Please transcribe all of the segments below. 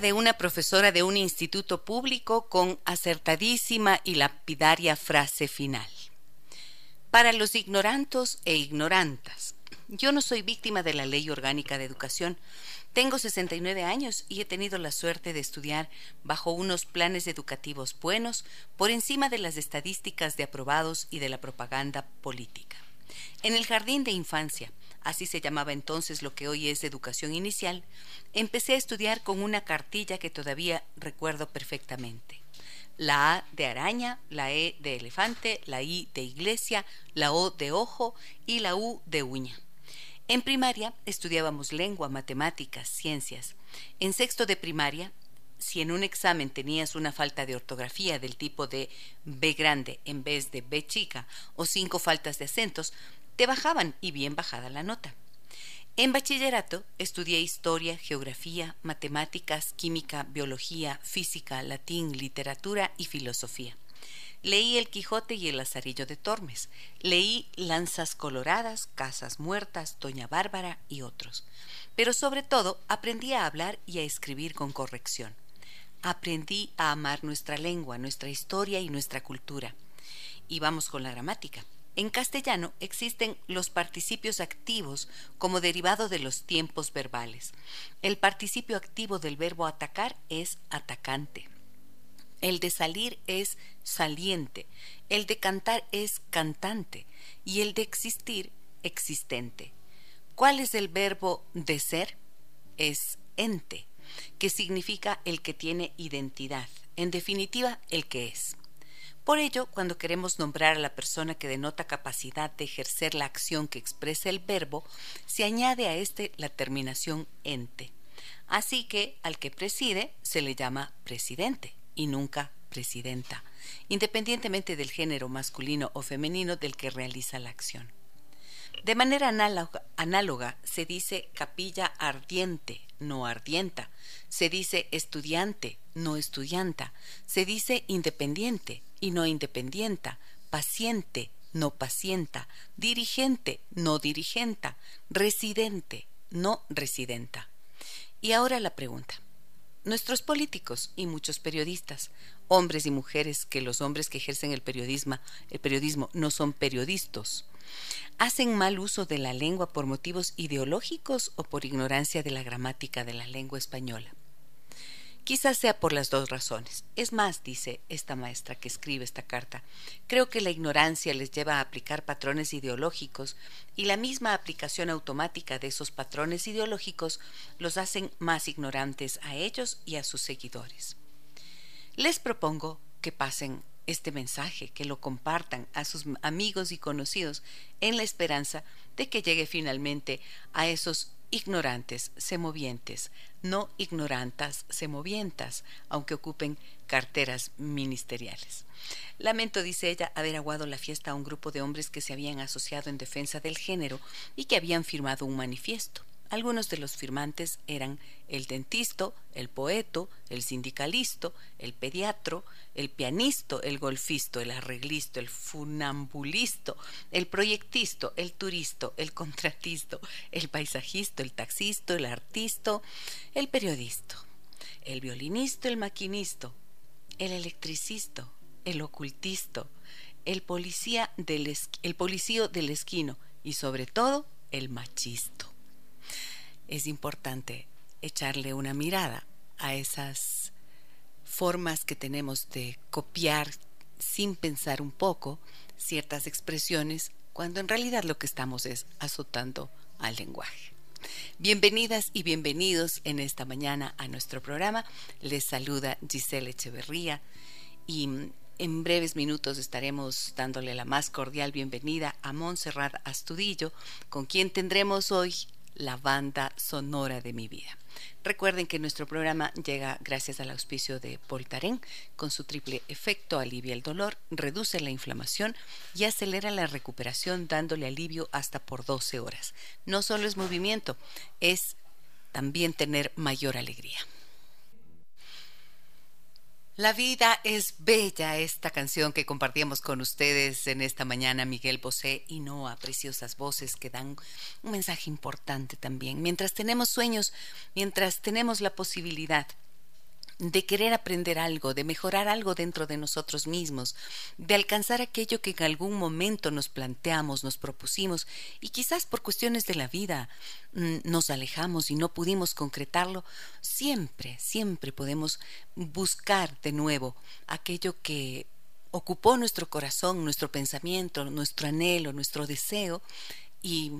De una profesora de un instituto público con acertadísima y lapidaria frase final. Para los ignorantos e ignorantas, yo no soy víctima de la Ley Orgánica de Educación. Tengo 69 años y he tenido la suerte de estudiar bajo unos planes educativos buenos por encima de las estadísticas de aprobados y de la propaganda política. En el jardín de infancia, así se llamaba entonces lo que hoy es educación inicial, empecé a estudiar con una cartilla que todavía recuerdo perfectamente. La A de araña, la E de elefante, la I de iglesia, la O de ojo y la U de uña. En primaria estudiábamos lengua, matemáticas, ciencias. En sexto de primaria, si en un examen tenías una falta de ortografía del tipo de B grande en vez de B chica o cinco faltas de acentos, te bajaban y bien bajada la nota. En bachillerato estudié historia, geografía, matemáticas, química, biología, física, latín, literatura y filosofía. Leí El Quijote y el Lazarillo de Tormes. Leí Lanzas Coloradas, Casas Muertas, Doña Bárbara y otros. Pero sobre todo aprendí a hablar y a escribir con corrección. Aprendí a amar nuestra lengua, nuestra historia y nuestra cultura. Y vamos con la gramática. En castellano existen los participios activos como derivado de los tiempos verbales. El participio activo del verbo atacar es atacante. El de salir es saliente, el de cantar es cantante y el de existir existente. ¿Cuál es el verbo de ser? Es ente, que significa el que tiene identidad, en definitiva, el que es. Por ello, cuando queremos nombrar a la persona que denota capacidad de ejercer la acción que expresa el verbo, se añade a éste la terminación ente. Así que al que preside se le llama presidente y nunca presidenta, independientemente del género masculino o femenino del que realiza la acción. De manera análoga, se dice capilla ardiente, no ardienta, se dice estudiante, no estudianta, se dice independiente y no independienta, paciente, no pacienta, dirigente, no dirigenta, residente, no residenta. Y ahora la pregunta. Nuestros políticos y muchos periodistas, hombres y mujeres, que los hombres que ejercen el periodismo, el periodismo no son periodistas, hacen mal uso de la lengua por motivos ideológicos o por ignorancia de la gramática de la lengua española. Quizás sea por las dos razones. Es más, dice esta maestra que escribe esta carta, creo que la ignorancia les lleva a aplicar patrones ideológicos y la misma aplicación automática de esos patrones ideológicos los hacen más ignorantes a ellos y a sus seguidores. Les propongo que pasen este mensaje, que lo compartan a sus amigos y conocidos en la esperanza de que llegue finalmente a esos ignorantes semovientes, no ignorantas semovientas, aunque ocupen carteras ministeriales. Lamento, dice ella, haber aguado la fiesta a un grupo de hombres que se habían asociado en defensa del género y que habían firmado un manifiesto. Algunos de los firmantes eran el dentista, el poeto, el sindicalisto, el pediatro, el pianista, el golfisto, el arreglisto, el funambulisto, el proyectisto, el turisto, el contratisto, el paisajista, el taxista, el artista, el periodista, el violinista, el maquinista, el electricista, el ocultista, el policía del, el policío del esquino y sobre todo el machisto es importante echarle una mirada a esas formas que tenemos de copiar sin pensar un poco ciertas expresiones cuando en realidad lo que estamos es azotando al lenguaje. Bienvenidas y bienvenidos en esta mañana a nuestro programa. Les saluda Giselle Echeverría y en breves minutos estaremos dándole la más cordial bienvenida a Montserrat Astudillo, con quien tendremos hoy la banda sonora de mi vida. Recuerden que nuestro programa llega gracias al auspicio de Voltaren, con su triple efecto alivia el dolor, reduce la inflamación y acelera la recuperación dándole alivio hasta por 12 horas. No solo es movimiento, es también tener mayor alegría. La vida es bella, esta canción que compartíamos con ustedes en esta mañana, Miguel Bosé y Noah, preciosas voces que dan un mensaje importante también. Mientras tenemos sueños, mientras tenemos la posibilidad de querer aprender algo, de mejorar algo dentro de nosotros mismos, de alcanzar aquello que en algún momento nos planteamos, nos propusimos y quizás por cuestiones de la vida mm, nos alejamos y no pudimos concretarlo, siempre, siempre podemos buscar de nuevo aquello que ocupó nuestro corazón, nuestro pensamiento, nuestro anhelo, nuestro deseo y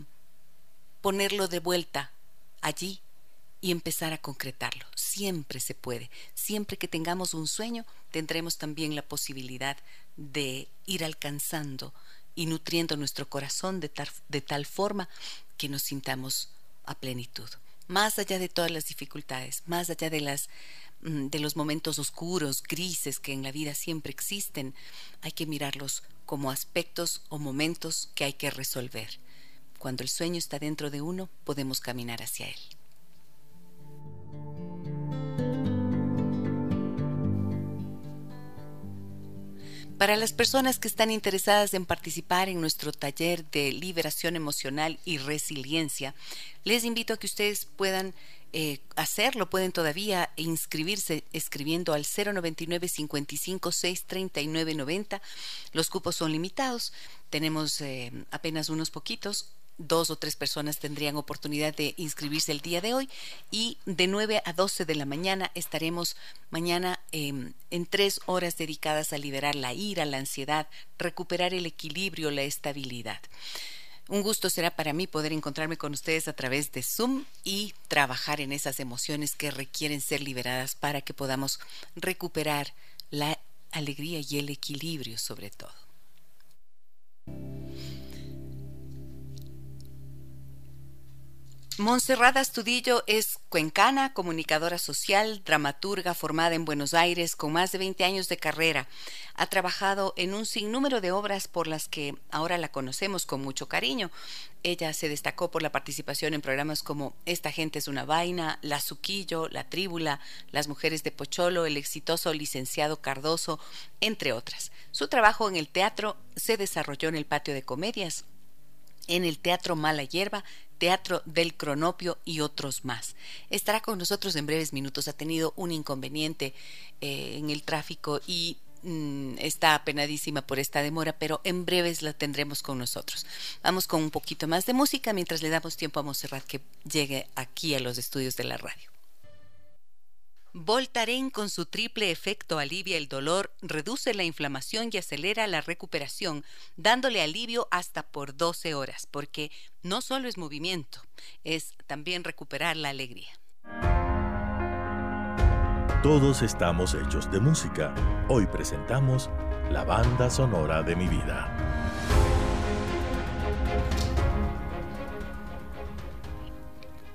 ponerlo de vuelta allí y empezar a concretarlo. Siempre se puede. Siempre que tengamos un sueño, tendremos también la posibilidad de ir alcanzando y nutriendo nuestro corazón de tal, de tal forma que nos sintamos a plenitud. Más allá de todas las dificultades, más allá de las mm, de los momentos oscuros, grises que en la vida siempre existen, hay que mirarlos como aspectos o momentos que hay que resolver. Cuando el sueño está dentro de uno, podemos caminar hacia él. Para las personas que están interesadas en participar en nuestro taller de liberación emocional y resiliencia, les invito a que ustedes puedan eh, hacerlo, pueden todavía inscribirse escribiendo al 099 55 639 90. Los cupos son limitados, tenemos eh, apenas unos poquitos dos o tres personas tendrían oportunidad de inscribirse el día de hoy y de 9 a 12 de la mañana estaremos mañana em, en tres horas dedicadas a liberar la ira, la ansiedad, recuperar el equilibrio, la estabilidad. Un gusto será para mí poder encontrarme con ustedes a través de Zoom y trabajar en esas emociones que requieren ser liberadas para que podamos recuperar la alegría y el equilibrio sobre todo. Monserrada Astudillo es cuencana, comunicadora social, dramaturga formada en Buenos Aires con más de 20 años de carrera. Ha trabajado en un sinnúmero de obras por las que ahora la conocemos con mucho cariño. Ella se destacó por la participación en programas como Esta gente es una vaina, La Suquillo, La Tríbula, Las Mujeres de Pocholo, el exitoso licenciado Cardoso, entre otras. Su trabajo en el teatro se desarrolló en el patio de comedias, en el Teatro Mala Hierba, Teatro del Cronopio y otros más. Estará con nosotros en breves minutos. Ha tenido un inconveniente eh, en el tráfico y mm, está apenadísima por esta demora, pero en breves la tendremos con nosotros. Vamos con un poquito más de música mientras le damos tiempo a Monserrat que llegue aquí a los estudios de la radio. Voltaren con su triple efecto alivia el dolor, reduce la inflamación y acelera la recuperación, dándole alivio hasta por 12 horas, porque no solo es movimiento, es también recuperar la alegría. Todos estamos hechos de música. Hoy presentamos la banda sonora de mi vida.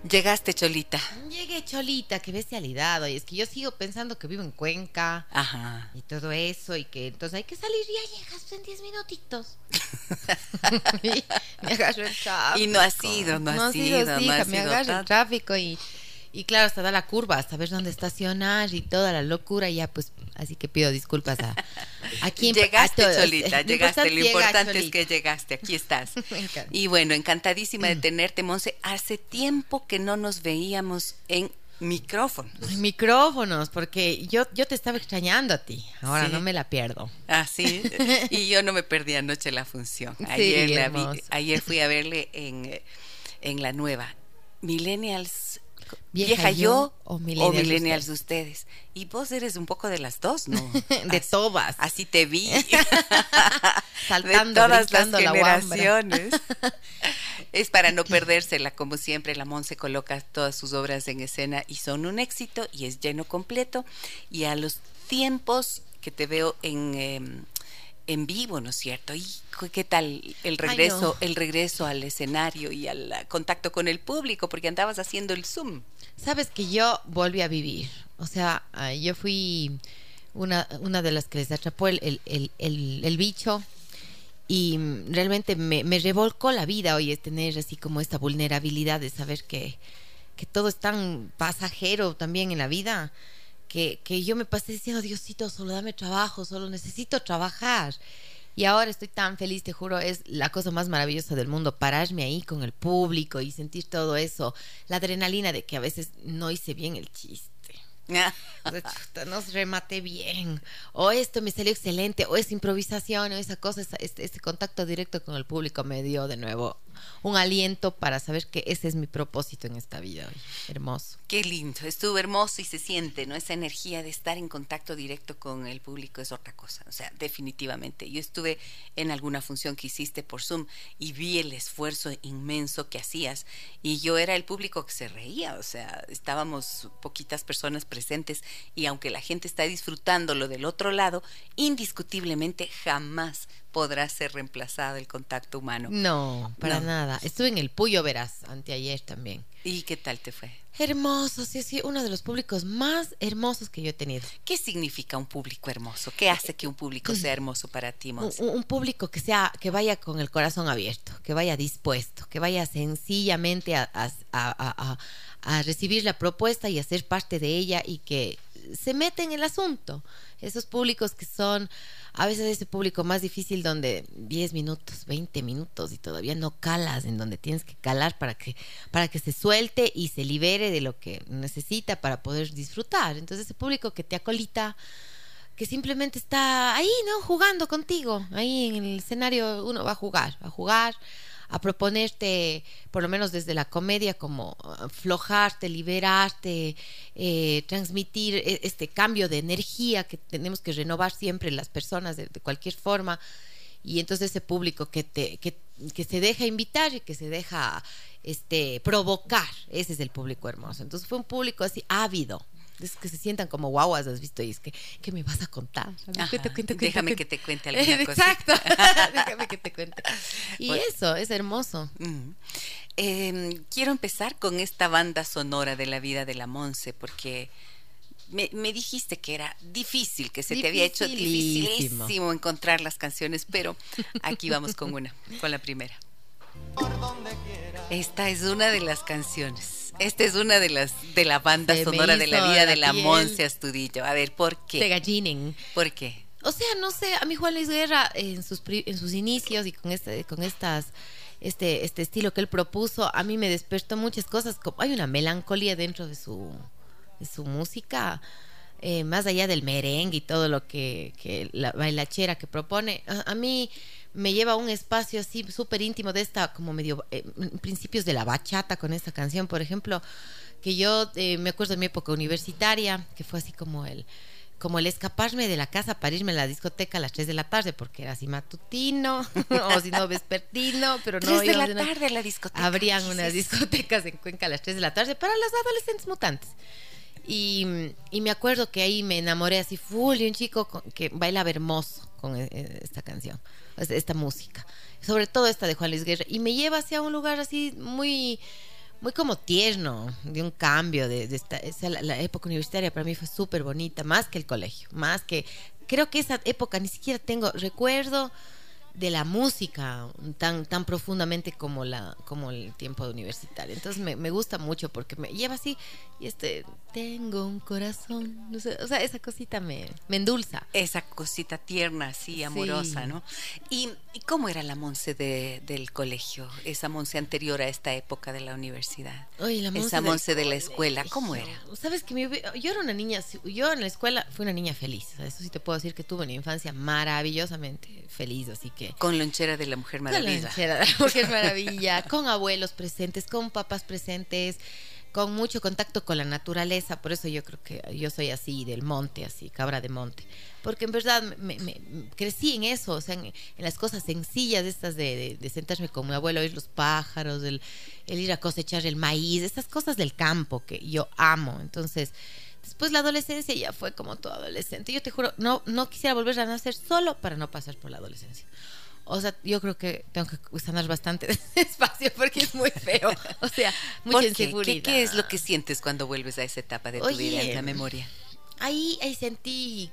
Llegaste, Cholita. Llegué, Cholita, qué bestialidad. Y es que yo sigo pensando que vivo en Cuenca. Ajá. Y todo eso, y que entonces hay que salir ya llegas en 10 minutitos. me agarro el tráfico. Y no ha sido, no, ha sido. no ha me agarro el tráfico y y claro, hasta da la curva, hasta ver dónde estacionar y toda la locura, ya pues, así que pido disculpas a, a quien Llegaste, Cholita, llegaste, lo importante es que llegaste, aquí estás. y bueno, encantadísima de mm. tenerte, Monse. Hace tiempo que no nos veíamos en micrófonos. Micrófonos, porque yo, yo te estaba extrañando a ti, ahora no me la pierdo. Ah, sí, y yo no me perdí anoche la función. Ayer, la vi, ayer fui a verle en, en la nueva. Millennials vieja, yo, o millennials, de ustedes. Y vos eres un poco de las dos, ¿no? de todas. Así te vi. Saltando, de todas las generaciones. es para no perdérsela, como siempre, la se coloca todas sus obras en escena y son un éxito y es lleno completo. Y a los tiempos que te veo en... Em, en vivo, ¿no es cierto? ¿Y qué tal el regreso, el regreso al escenario y al contacto con el público? Porque andabas haciendo el Zoom. Sabes que yo volví a vivir. O sea, yo fui una, una de las que les atrapó el, el, bicho y realmente me, me, revolcó la vida hoy es tener así como esta vulnerabilidad de saber que, que todo es tan pasajero también en la vida que, yo me pasé diciendo, Diosito, solo dame trabajo, solo necesito trabajar. Y ahora estoy tan feliz, te juro, es la cosa más maravillosa del mundo, pararme ahí con el público y sentir todo eso, la adrenalina de que a veces no hice bien el chiste nos remate bien, o esto me salió excelente, o esa improvisación, o esa cosa, este, este, contacto directo con el público me dio de nuevo un aliento para saber que ese es mi propósito en esta vida. Hermoso. Qué lindo, estuvo hermoso y se siente, ¿no? Esa energía de estar en contacto directo con el público es otra cosa, o sea, definitivamente. Yo estuve en alguna función que hiciste por Zoom y vi el esfuerzo inmenso que hacías y yo era el público que se reía, o sea, estábamos poquitas personas presentes y aunque la gente está disfrutando lo del otro lado, indiscutiblemente jamás podrá ser reemplazado el contacto humano. No, para nada. Estuve en el Puyo, verás, anteayer también. ¿Y qué tal te fue? Hermoso, sí, sí, uno de los públicos más hermosos que yo he tenido. ¿Qué significa un público hermoso? ¿Qué hace que un público sea hermoso para ti, Monse? Un, público que sea, que vaya con el corazón abierto, que vaya dispuesto, que vaya sencillamente a, a recibir la propuesta y a ser parte de ella y que se mete en el asunto. Esos públicos que son a veces ese público más difícil donde 10 minutos, 20 minutos y todavía no calas en donde tienes que calar para que para que se suelte y se libere de lo que necesita para poder disfrutar. Entonces ese público que te acolita que simplemente está ahí, ¿no? Jugando contigo. Ahí en el escenario uno va a jugar, va a jugar a proponerte, por lo menos desde la comedia, como aflojarte, liberarte, eh, transmitir e, este cambio de energía que tenemos que renovar siempre las personas de, cualquier forma. Y entonces ese público que, te, que, que se deja invitar y que se deja este, provocar, ese es el público hermoso. Entonces fue un público así ávido, es que se sientan como guaguas, has visto, y es que, ¿qué me vas a contar? déjame que te cuente alguna cosa. Exacto, déjame que te cuente. Y eso, es hermoso. Em, quiero empezar con esta banda sonora de la vida de la Monse, porque me, dijiste que era difícil, que se te había hecho dificilísimo encontrar las canciones, pero aquí vamos con una, con la primera. Esta es una de las canciones esta es una de las de la banda sonora de la vida de la Monse Astudillo. A ver, ¿por qué? De gallinen. ¿Por qué? O sea, no sé, a mí Juan Luis Guerra en sus en sus inicios y con este con estas este este estilo que él propuso, a mí me despertó muchas cosas, como hay una melancolía dentro de su de su música. Eh, más allá del merengue y todo lo que, que la bailachera que propone, a mí me lleva a un espacio así súper íntimo de esta, como medio, eh, principios de la bachata con esta canción, por ejemplo, que yo eh, me acuerdo de mi época universitaria, que fue así como el como el escaparme de la casa para irme a la discoteca a las 3 de la tarde, porque era así matutino, o si no vespertino, pero no... 3 de la tarde la discoteca. Habrían unas discotecas en Cuenca a las 3 de la tarde para los adolescentes mutantes. Y, y, me acuerdo que ahí me enamoré así full de un chico que baila hermoso con eh, esta canción esta música. Sobre todo esta de Juan Luis Guerra. Y me lleva hacia un lugar así muy muy como tierno, de un cambio, de, esta, la, época universitaria para mí fue súper bonita, más que el colegio, más que, creo que esa época ni siquiera tengo, recuerdo de la música tan, tan profundamente como, la, como el tiempo universitario. Entonces me, me gusta mucho porque me lleva así y este, tengo un corazón, no sé, o sea, esa cosita me, me endulza. Esa cosita tierna, así, amorosa, ¿no? ¿Y, cómo era la Monse de, del colegio, esa Monse anterior a esta época de la universidad? Oye, la Monse esa Monse de la escuela, ¿cómo era? Sabes que yo era una niña, yo en la escuela fui una niña feliz, eso sí te puedo decir que tuve una infancia maravillosamente feliz, así que... Con lonchera de la Mujer Maravilla. Con lonchera de la Mujer Maravilla, con abuelos presentes, con papás presentes, con mucho contacto con la naturaleza, por eso yo creo que yo soy así, del monte, así, cabra de monte, porque en verdad me, crecí en eso, o sea, en, las cosas sencillas estas de, sentarme con mi abuelo, oír los pájaros, el, ir a cosechar el maíz, estas cosas del campo que yo amo, entonces Después la adolescencia ya fue como todo adolescente. Yo te juro, no, no quisiera volver a nacer solo para no pasar por la adolescencia. O sea, yo creo que tengo que sanar bastante despacio porque es muy feo. O sea, mucha inseguridad. ¿Qué, es lo que sientes cuando vuelves a esa etapa de tu vida en la memoria? Ahí, ahí sentí,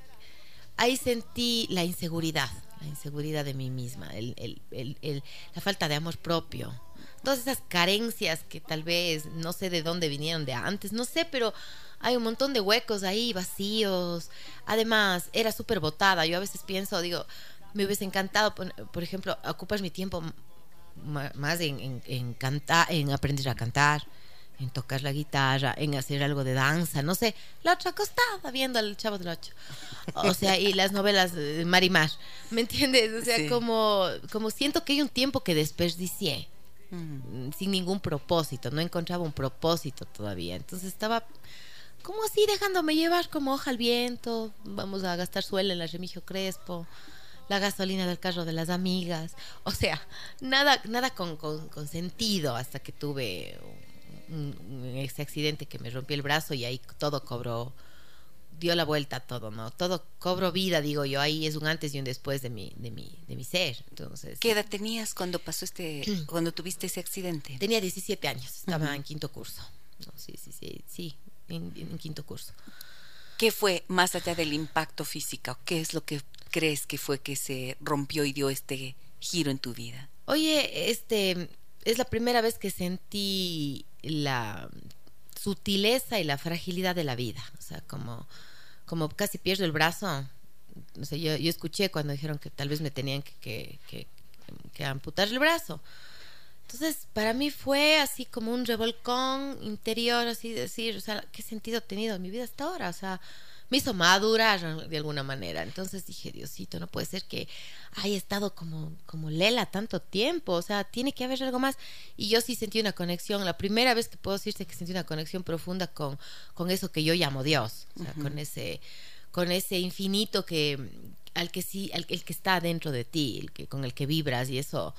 ahí sentí la inseguridad, la inseguridad de mí misma, el, el, el, la falta de amor propio. Todas esas carencias que tal vez no sé de dónde vinieron de antes, no sé, pero hay un montón de huecos ahí, vacíos. Además, era súper botada. Yo a veces pienso, digo, me hubiese encantado, por, ejemplo, ocupas mi tiempo más en, en, cantar, en aprender a cantar, en tocar la guitarra, en hacer algo de danza, no sé, la otra acostada viendo al Chavo del Ocho. O sea, y las novelas de Marimar, ¿me entiendes? O sea, como, como siento que hay un tiempo que desperdicié. Mm. sin ningún propósito, no encontraba un propósito todavía. Entonces estaba como así dejándome llevar como hoja al viento, vamos a gastar suelo en la Remigio Crespo, la gasolina del carro de las amigas, o sea, nada, nada con, con, sentido hasta que tuve ese accidente que me rompí el brazo y ahí todo cobró, dio la vuelta todo, ¿no? Todo cobró vida, digo yo, ahí es un antes y un después de mi, de mi, de mi ser. Entonces, ¿Qué edad tenías cuando pasó este, cuando tuviste ese accidente? Tenía 17 años, estaba en quinto curso. sí, sí, sí, sí, en, en, quinto curso. ¿Qué fue más allá del impacto físico? ¿Qué es lo que crees que fue que se rompió y dio este giro en tu vida? Oye, este es la primera vez que sentí la sutileza y la fragilidad de la vida. O sea, como, como casi pierdo el brazo. No sé, yo, escuché cuando dijeron que tal vez me tenían que, que, que, amputar el brazo. Entonces, para mí fue así como un revolcón interior, así decir, o sea, ¿qué sentido ha tenido en mi vida hasta ahora? O sea, me hizo madurar de alguna manera. Entonces dije, Diosito, no puede ser que haya estado como, como Lela tanto tiempo, o sea, tiene que haber algo más. Y yo sí sentí una conexión, la primera vez que puedo decirte que sentí una conexión profunda con, con eso que yo llamo Dios, o sea, con ese con ese infinito que al que sí, al, el que está dentro de ti, el que con el que vibras y eso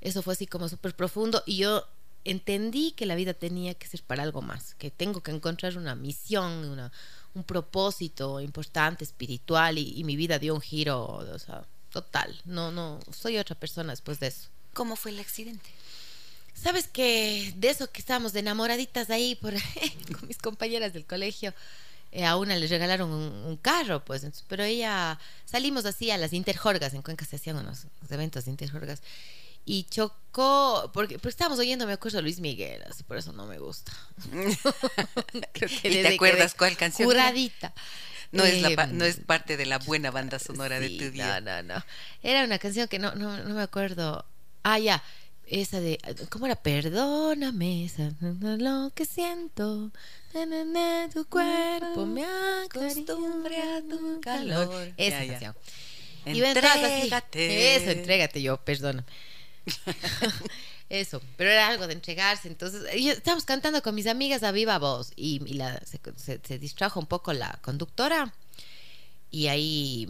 eso fue así como súper profundo y yo entendí que la vida tenía que ser para algo más, que tengo que encontrar una misión, una, un propósito importante, espiritual, y, mi vida dio un giro, o sea, total. No, no, soy otra persona después de eso. ¿Cómo fue el accidente? Sabes que de eso que estábamos de enamoraditas ahí por con mis compañeras del colegio, eh, a una le regalaron un, carro, pues, pero ella salimos así a las interjorgas, en Cuenca se hacían unos eventos de interjorgas y chocó, porque, porque estábamos oyendo, me acuerdo, Luis Miguel, así por eso no me gusta. Creo que ¿Y te acuerdas cuál canción? Curadita. No, es la, no es em, parte de la buena banda sonora de tu vida. No, no, no. Era una canción que no, no, no me acuerdo. Ah, ya. Esa de. ¿Cómo era? Perdóname, esa, lo que siento. Tu cuerpo me acostumbre a tu calor. Esa canción. Y entrégate. Eso, entrégate yo, perdóname. Eso, pero era algo de entregarse. Entonces, estábamos cantando con mis amigas a viva voz y, la, se, distrajo un poco la conductora y ahí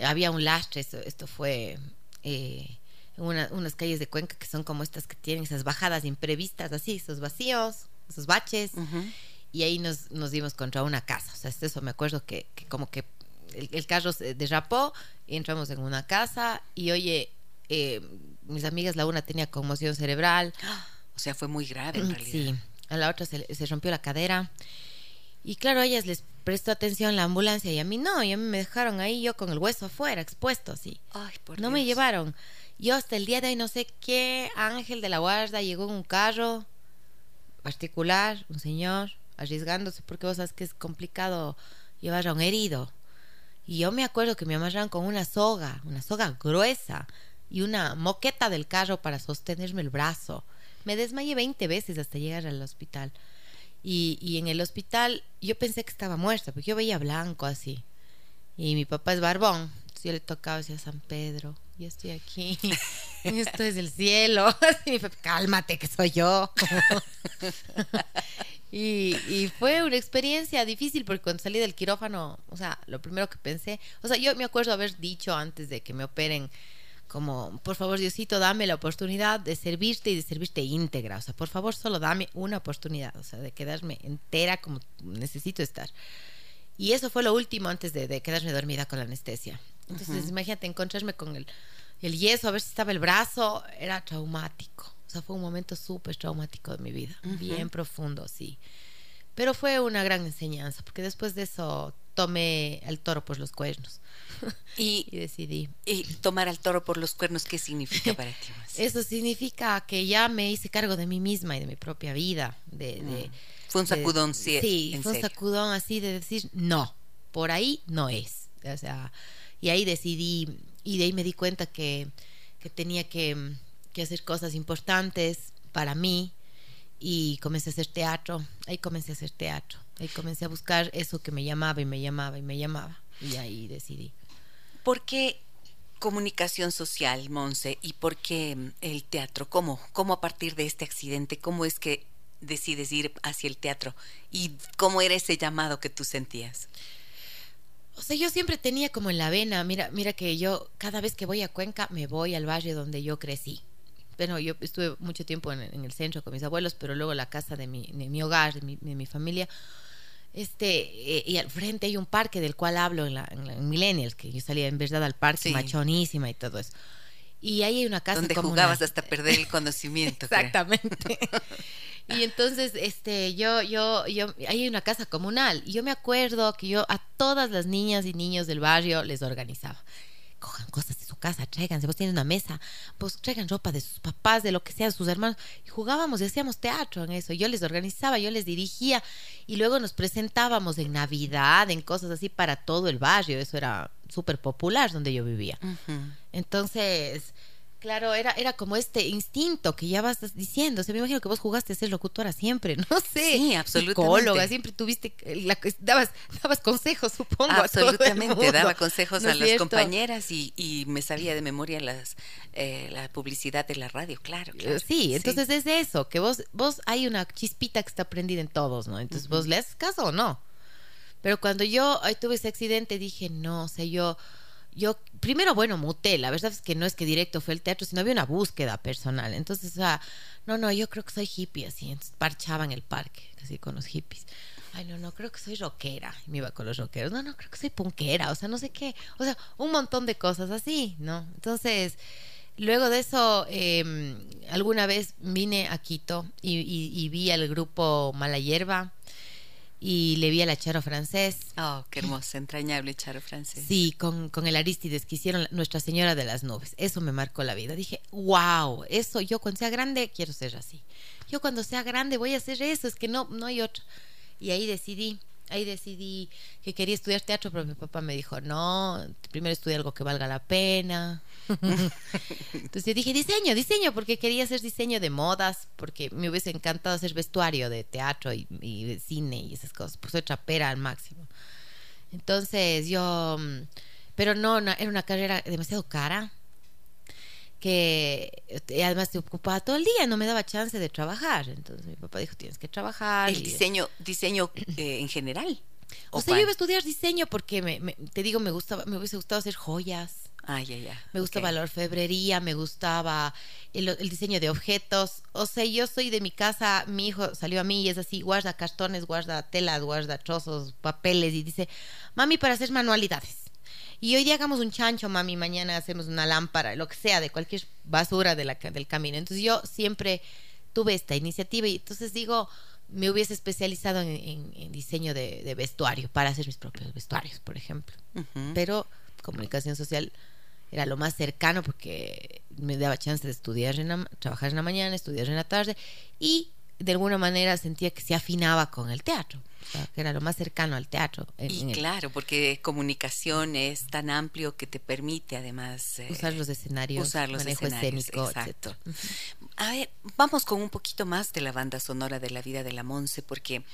había un lastre. Esto, fue eh, unas calles de Cuenca que son como estas que tienen esas bajadas imprevistas, así, esos vacíos, esos baches. Y ahí nos, nos dimos contra una casa. O sea, eso me acuerdo que, como que el, el, carro se derrapó y entramos en una casa y oye, eh, mis amigas, la una tenía conmoción cerebral. O sea, fue muy grave en realidad. Sí, a la otra se, rompió la cadera. Y claro, a ellas les prestó atención la ambulancia y a mí no, y a mí me dejaron ahí yo con el hueso afuera, expuesto así. Ay, por no me llevaron. Yo hasta el día de hoy no sé qué ángel de la guarda llegó en un carro particular, un señor, arriesgándose, porque vos sabes que es complicado llevar a un herido. Y yo me acuerdo que me amarraron con una soga, una soga gruesa, y una moqueta del carro para sostenerme el brazo. Me desmayé 20 veces hasta llegar al hospital. Y, y en el hospital yo pensé que estaba muerta, porque yo veía blanco así. Y mi papá es barbón. Yo le tocaba decía San Pedro, yo estoy aquí, esto es el cielo. Y cálmate que soy yo. y, y, fue una experiencia difícil porque cuando salí del quirófano, o sea, lo primero que pensé, o sea, yo me acuerdo haber dicho antes de que me operen, como, por favor, Diosito, dame la oportunidad de servirte y de servirte íntegra. O sea, por favor, solo dame una oportunidad, o sea, de quedarme entera como necesito estar. Y eso fue lo último antes de, quedarme dormida con la anestesia. Entonces, imagínate encontrarme con el, el yeso, a ver si estaba el brazo, era traumático. O sea, fue un momento súper traumático de mi vida, bien profundo, sí. Pero fue una gran enseñanza, porque después de eso tomé al toro por los cuernos. Y, decidí. ¿Y tomar al toro por los cuernos qué significa para ti? Eso significa que ya me hice cargo de mí misma y de mi propia vida. De, mm. fue un sacudón, sí. Sí, fue un sacudón así de decir, no, por ahí no es. O sea, y ahí decidí, y de ahí me di cuenta que, que tenía que, que hacer cosas importantes para mí y comencé a hacer teatro. Ahí comencé a hacer teatro. Ahí comencé a buscar eso que me llamaba y me llamaba y me llamaba. Y ahí decidí. ¿Por qué comunicación social, Monse? ¿Y por qué mm, el teatro? ¿Cómo? ¿Cómo a partir de este accidente? ¿Cómo es que decides ir hacia el teatro? ¿Y cómo era ese llamado que tú sentías? O sea, yo siempre tenía como en la vena, mira, mira que yo cada vez que voy a Cuenca me voy al barrio donde yo crecí. Bueno, yo estuve mucho tiempo en, el centro con mis abuelos, pero luego la casa de mi, de mi hogar, de mi, de mi familia, este, eh, y al frente hay un parque del cual hablo en, la, en, Millennials, que yo salía en verdad al parque, machonísima y todo eso. Y ahí hay una casa donde jugabas hasta perder el conocimiento. Exactamente. y entonces, este, yo, yo, yo, ahí hay una casa comunal. Y yo me acuerdo que yo a todas las niñas y niños del barrio les organizaba cojan cosas de su casa, tráiganse, vos tienes una mesa, pues traigan ropa de sus papás, de lo que sea, de sus hermanos. Y jugábamos y hacíamos teatro en eso. Yo les organizaba, yo les dirigía y luego nos presentábamos en Navidad, en cosas así para todo el barrio. Eso era súper popular donde yo vivía. Entonces Claro, era, era como este instinto que ya vas diciendo. O sea, me imagino que vos jugaste a ser locutora siempre, no sé. Sí, absolutamente. siempre tuviste, la, dabas, dabas consejos, supongo. Absolutamente, daba consejos a las compañeras y, y, me sabía de memoria las, eh, la publicidad de la radio, claro. claro sí, entonces es eso, que vos, vos hay una chispita que está prendida en todos, ¿no? Entonces vos le haces caso o no. Pero cuando yo tuve ese accidente dije, no, o sea, yo yo primero, bueno, muté, la verdad es que no es que directo fue el teatro, sino había una búsqueda personal. Entonces, o sea, no, no, yo creo que soy hippie, así, entonces parchaba en el parque, así con los hippies. Ay, no, no, creo que soy rockera. Y me iba con los rockeros. No, no, creo que soy punkera, o sea, no sé qué. O sea, un montón de cosas así, ¿no? Entonces, luego de eso, eh, alguna vez vine a Quito y, y vi al grupo Mala Hierba y le vi a la Charo francés. Oh, qué hermoso, entrañable Charo francés. Sí, con, con el Aristides que hicieron Nuestra Señora de las Nubes. Eso me marcó la vida. Dije, wow, eso yo cuando sea grande quiero ser así. Yo cuando sea grande voy a hacer eso, es que no, no hay otro. Y ahí decidí ahí decidí que quería estudiar teatro, pero mi papá me dijo, no, primero estudia algo que valga la pena. Entonces yo dije, diseño, diseño, porque quería hacer diseño de modas, porque me hubiese encantado hacer vestuario de teatro y, de cine y esas cosas, pues soy trapera al máximo. Entonces yo, mm, pero no, era una carrera demasiado cara que eh, además te ocupaba todo el día, no me daba chance de trabajar. Entonces mi papá dijo, tienes que trabajar. ¿El diseño, diseño eh, en general? O, sea, yo iba a estudiar diseño porque, me, te digo, me gustaba, me hubiese gustado hacer joyas. Ah, ya, ya. Me gustaba la orfebrería, me gustaba el, el, diseño de objetos. O sea, yo soy de mi casa, mi hijo salió a mí y es así, guarda cartones, guarda telas, guarda trozos, papeles y dice, mami, para hacer manualidades. Y hoy día hagamos un chancho, mami, mañana hacemos una lámpara, lo que sea, de cualquier basura de la, del camino. Entonces yo siempre tuve esta iniciativa y entonces digo, me hubiese especializado en, diseño de, vestuario para hacer mis propios vestuarios, por ejemplo. Pero comunicación social era lo más cercano porque me daba chance de estudiar, en trabajar en la mañana, estudiar en la tarde y de alguna manera sentía que se afinaba con el teatro, que era lo más cercano al teatro. y claro, porque comunicación es tan amplio que te permite además eh, usar los escenarios, usar los manejo escenarios, escénico, exacto. A ver, vamos con un poquito más de la banda sonora de la vida de la Monse, porque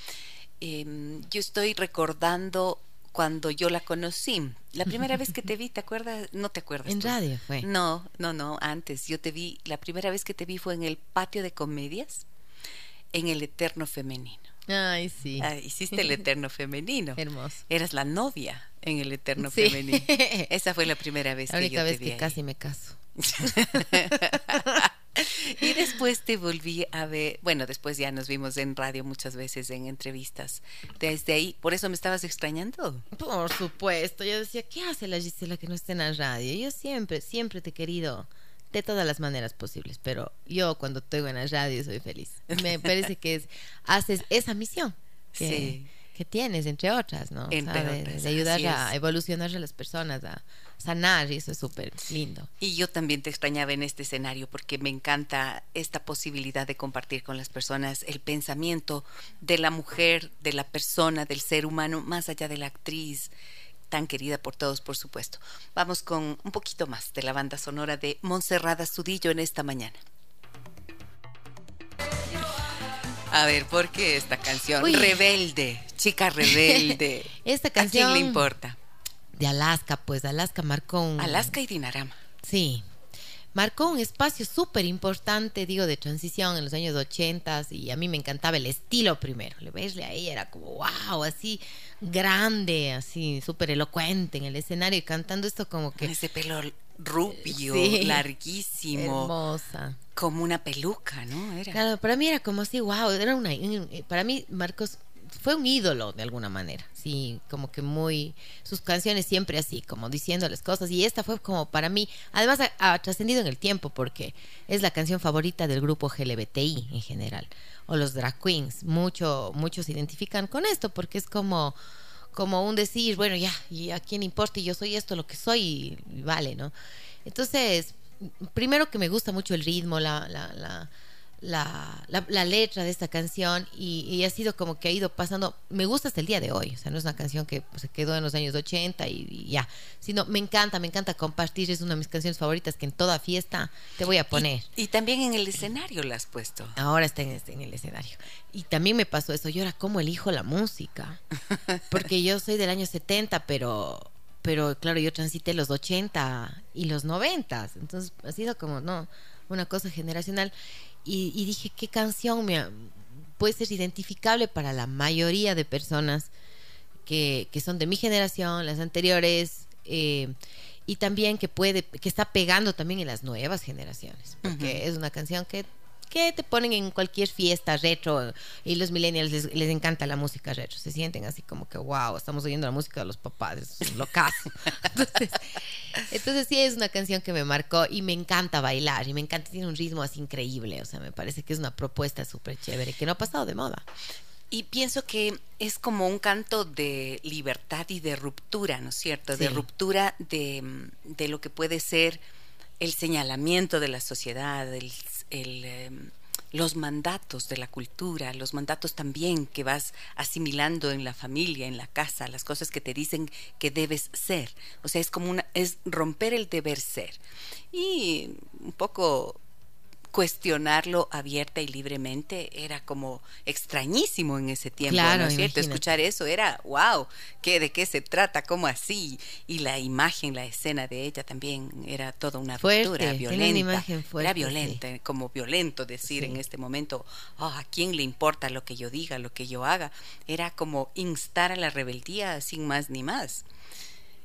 em, yo estoy recordando cuando yo la conocí. La primera vez que te vi, ¿te acuerdas? No te acuerdas. En radio fue. No, no, no, antes. Yo te vi, la primera vez que te vi fue en el patio de comedias en el Eterno Femenino. Ay, sí. Ah, hiciste el Eterno Femenino. Hermoso. Eras la novia en el Eterno Femenino. Esa fue la primera vez la que yo vez te vi que casi me caso. y después te volví a ver, bueno, después ya nos vimos en radio muchas veces en entrevistas. Desde ahí, ¿por eso me estabas extrañando? Por supuesto, yo decía, ¿qué hace la Gisela que no esté en la radio? Yo siempre, siempre te he querido de todas las maneras posibles, pero yo cuando estoy en la radio soy feliz. Me parece que es, haces esa misión. Que, Sí. que tienes, entre otras, ¿no? O sea, Entre de, ayudar a evolucionar a las personas, a sanar, y eso es súper lindo. Y yo también te extrañaba en este escenario porque me encanta esta posibilidad de compartir con las personas el pensamiento de la mujer, de la persona, del ser humano, más allá de la actriz tan querida por todos, por supuesto. Vamos con un poquito más de la banda sonora de Monserrada Sudillo en esta mañana. A ver, ¿por qué esta canción? Uy. Rebelde, chica rebelde. Esta ¿A quién canción le importa? de Alaska, pues Alaska marcó un... Alaska y Dinarama. Sí, marcó un espacio súper importante, digo, de transición en los años 80 y a mí me encantaba el estilo primero. Le verle a ella era como, wow, así grande, así súper elocuente en el escenario y cantando esto como Con que ese pelo rubio, Sí. larguísimo, hermosa. como una peluca, ¿no? Era. Claro, para mí era como así, wow, era una, para mí Marcos fue un ídolo de alguna manera, sí, como que muy, sus canciones siempre así, como diciendo las cosas, y esta fue como para mí, además ha, trascendido en el tiempo porque es la canción favorita del grupo LGBTI en general, o los drag queens, mucho, muchos se identifican con esto porque es como, como un decir, bueno, ya, y a quién importa, y yo soy esto, lo que soy, y vale, ¿no? Entonces, primero que me gusta mucho el ritmo, la, la, la, la, la- la letra de esta canción y, y ha sido como que ha ido pasando, me gusta hasta el día de hoy, o sea, no es una canción que pues, se quedó en los años 80 y, y ya, sino me encanta, me encanta compartir, es una de mis canciones favoritas que en toda fiesta te voy a poner. Y, y también en el escenario la has puesto. Ahora está en, en el escenario. Y también me pasó eso, yo era como elijo la música, porque yo soy del año 70, pero, pero claro, yo transité los 80 y los 90, entonces ha sido como, no, una cosa generacional. Y, y dije, ¿qué canción me ha- puede ser identificable para la mayoría de personas que, que son de mi generación, las anteriores? eh, y también que puede, que está pegando también en las nuevas generaciones, porque es una canción que, que te ponen en cualquier fiesta retro y los millennials les, les encanta la música retro, se sienten así como que wow, estamos oyendo la música de los papás, es lo caso. Entonces, entonces sí es una canción que me marcó y me encanta bailar y me encanta, tiene un ritmo así increíble, o sea, me parece que es una propuesta súper chévere que no ha pasado de moda. Y pienso que es como un canto de libertad y de ruptura, ¿no es cierto? De ruptura de, de lo que puede ser el señalamiento de la sociedad, el, em, los mandatos de la cultura, los mandatos también que vas asimilando en la familia, en la casa, las cosas que te dicen que debes ser. O sea, es como una, es romper el deber ser. Y un poco cuestionarlo abierta y libremente era como extrañísimo en ese tiempo, Claro, ¿no es cierto? imagínate. Escuchar eso era, wow, ¿qué, ¿de qué se trata? ¿Cómo así? Y la imagen, la escena de ella también era toda una Fuerte, una violenta. imagen fuerte, era violenta, como violento decir Sí. en este momento, "Ah, ¿a quién le importa lo que yo diga, lo que yo haga? Era como instar a la rebeldía sin más ni más.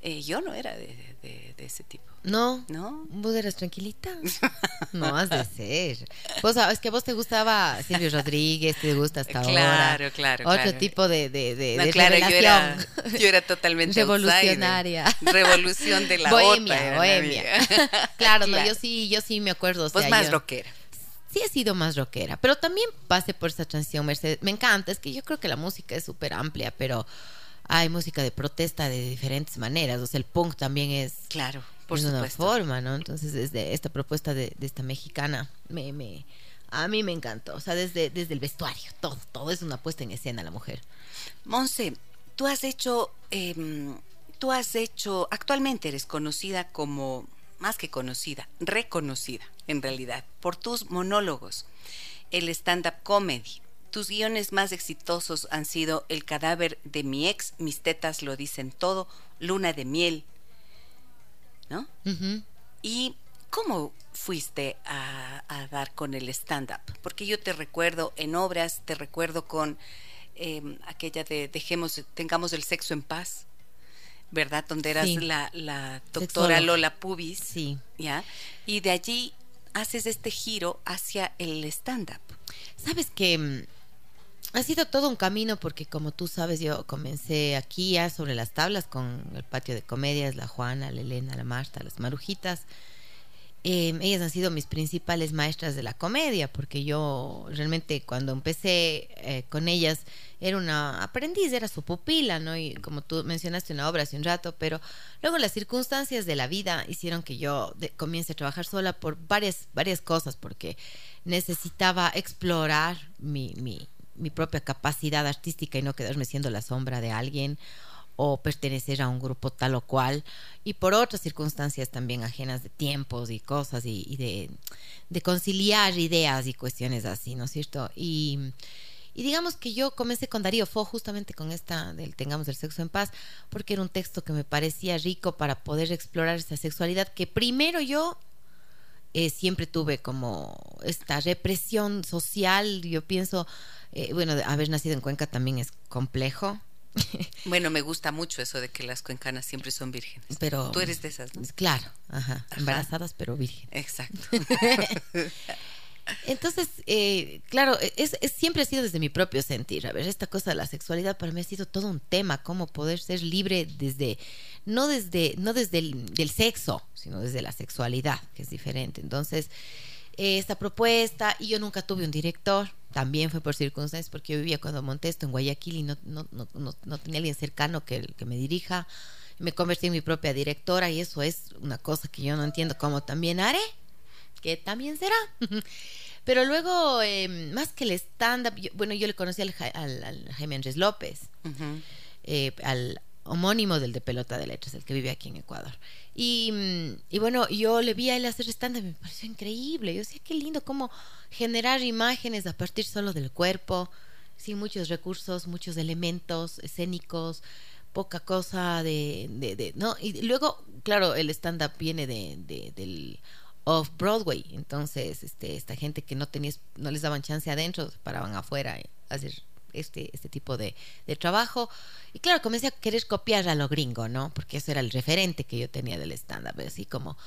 Eh, yo no era de, de- de ese tipo. No, ¿No? Vos eras tranquilita. No has de ser. Vos sabes que vos te gustaba Silvio Rodríguez, te gusta hasta ahora. Claro, claro, Otro claro. tipo de, de, de, No, de claro, yo era, revelación. yo era totalmente Revolucionaria. outsider. Revolución de la bohemia, otra. bohemia. mía. claro, no, Claro. yo sí, yo sí me acuerdo. o sea, más yo- rockera. sí he sido más rockera, pero también pasé por esa transición, Mercedes. Me encanta, es que yo creo que la música es súper amplia, pero hay música de protesta de diferentes maneras. O sea, el punk también es, Claro, por es una forma, ¿no? Entonces, desde esta propuesta de, de esta mexicana, me, me, a mí me encantó. O sea, desde, desde el vestuario, todo, todo es una puesta en escena la mujer. Monse, tú has hecho, em, tú has hecho, actualmente eres conocida como, más que conocida, reconocida en realidad, por tus monólogos, el stand-up comedy. Tus guiones más exitosos han sido El cadáver de mi ex, Mis tetas lo dicen todo, Luna de miel, ¿no? ¿Y cómo fuiste a, a dar con el stand-up? Porque yo te recuerdo en obras, te recuerdo con eh, aquella de dejemos, tengamos el sexo en paz, ¿verdad? Donde eras Sí. la, la doctora. Lola Pubis, Sí. ¿ya? Y de allí haces este giro hacia el stand-up? Sabes que ha sido todo un camino porque como tú sabes yo comencé aquí ya sobre las tablas con el patio de comedias, la Juana, la Elena, la Marta, las Marujitas. Em, ellas han sido mis principales maestras de la comedia, porque yo realmente cuando empecé eh, con ellas era una aprendiz, era su pupila, ¿no? Y como tú mencionaste una obra hace un rato, pero luego las circunstancias de la vida hicieron que yo comience a trabajar sola por varias, varias cosas, porque necesitaba explorar mi, mi, mi propia capacidad artística y no quedarme siendo la sombra de alguien o pertenecer a un grupo tal o cual, y por otras circunstancias también ajenas de tiempos y cosas y, de, conciliar ideas y cuestiones así, ¿no es cierto? Y, digamos que yo comencé con Darío Fo justamente con esta del Tengamos el sexo en paz, porque era un texto que me parecía rico para poder explorar esta sexualidad que primero yo eh, siempre tuve como esta represión social, yo pienso, eh, bueno, haber nacido en Cuenca también es complejo, Bueno, me gusta mucho eso de que las cuencanas siempre son vírgenes. Pero tú eres de esas, ¿no? Claro, ajá, embarazadas pero vírgenes. Exacto. Entonces, eh, claro, es, siempre ha sido desde mi propio sentir. A ver, esta cosa de la sexualidad para mí ha sido todo un tema, cómo poder ser libre desde, no desde, no desde el del sexo, sino desde la sexualidad, que es diferente. Entonces, esta propuesta y yo nunca tuve un director, también fue por circunstancias porque yo vivía cuando monté esto en Guayaquil y no, no, no, no tenía alguien cercano que, que me dirija. Me convertí en mi propia directora y eso es una cosa que yo no entiendo cómo también haré, que también será. Pero luego, em, más que el stand-up, bueno, yo le conocí al, al, Jaime Andrés López, eh, al homónimo del de Pelota de Letras, el que vive aquí en Ecuador. Mm, y, bueno, yo le vi a él hacer stand me pareció increíble. Yo decía, qué lindo cómo generar imágenes a partir solo del cuerpo, sin muchos recursos, muchos elementos escénicos, poca cosa de, de, ¿no? Y luego, claro, el stand-up viene de, de, del off Broadway, entonces, este, esta gente que no tenía, no les daban chance adentro, paraban afuera a hacer este, este tipo de, trabajo. Y claro, comencé a querer copiar a lo gringo, ¿no? Porque eso era el referente que yo tenía del stand-up, así como...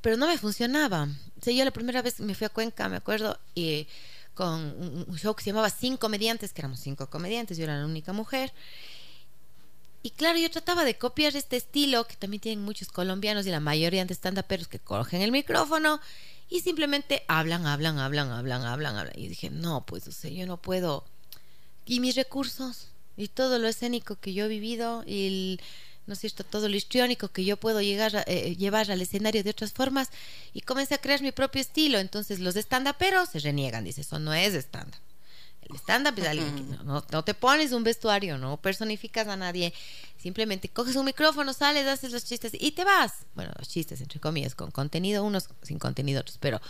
Pero no me funcionaba. O yo la primera vez me fui a Cuenca, me acuerdo, y con un show que se llamaba Cinco Comediantes, que éramos cinco comediantes, yo era la única mujer. Y claro, yo trataba de copiar este estilo que también tienen muchos colombianos y la mayoría de stand-uperos que cogen el micrófono y simplemente hablan, hablan, hablan, hablan, hablan, hablan. Y dije, no, pues, o sea, yo no puedo y mis recursos y todo lo escénico que yo he vivido y el, no es cierto, todo lo histriónico que yo puedo llegar a, eh, llevar al escenario de otras formas y comencé a crear mi propio estilo. Entonces los de stand pero se reniegan, dice, eso no es stand El stand-up es alguien que no, no, te pones un vestuario, no personificas a nadie, simplemente coges un micrófono, sales, haces los chistes y te vas. Bueno, los chistes entre comillas, con contenido, unos sin contenido otros, pero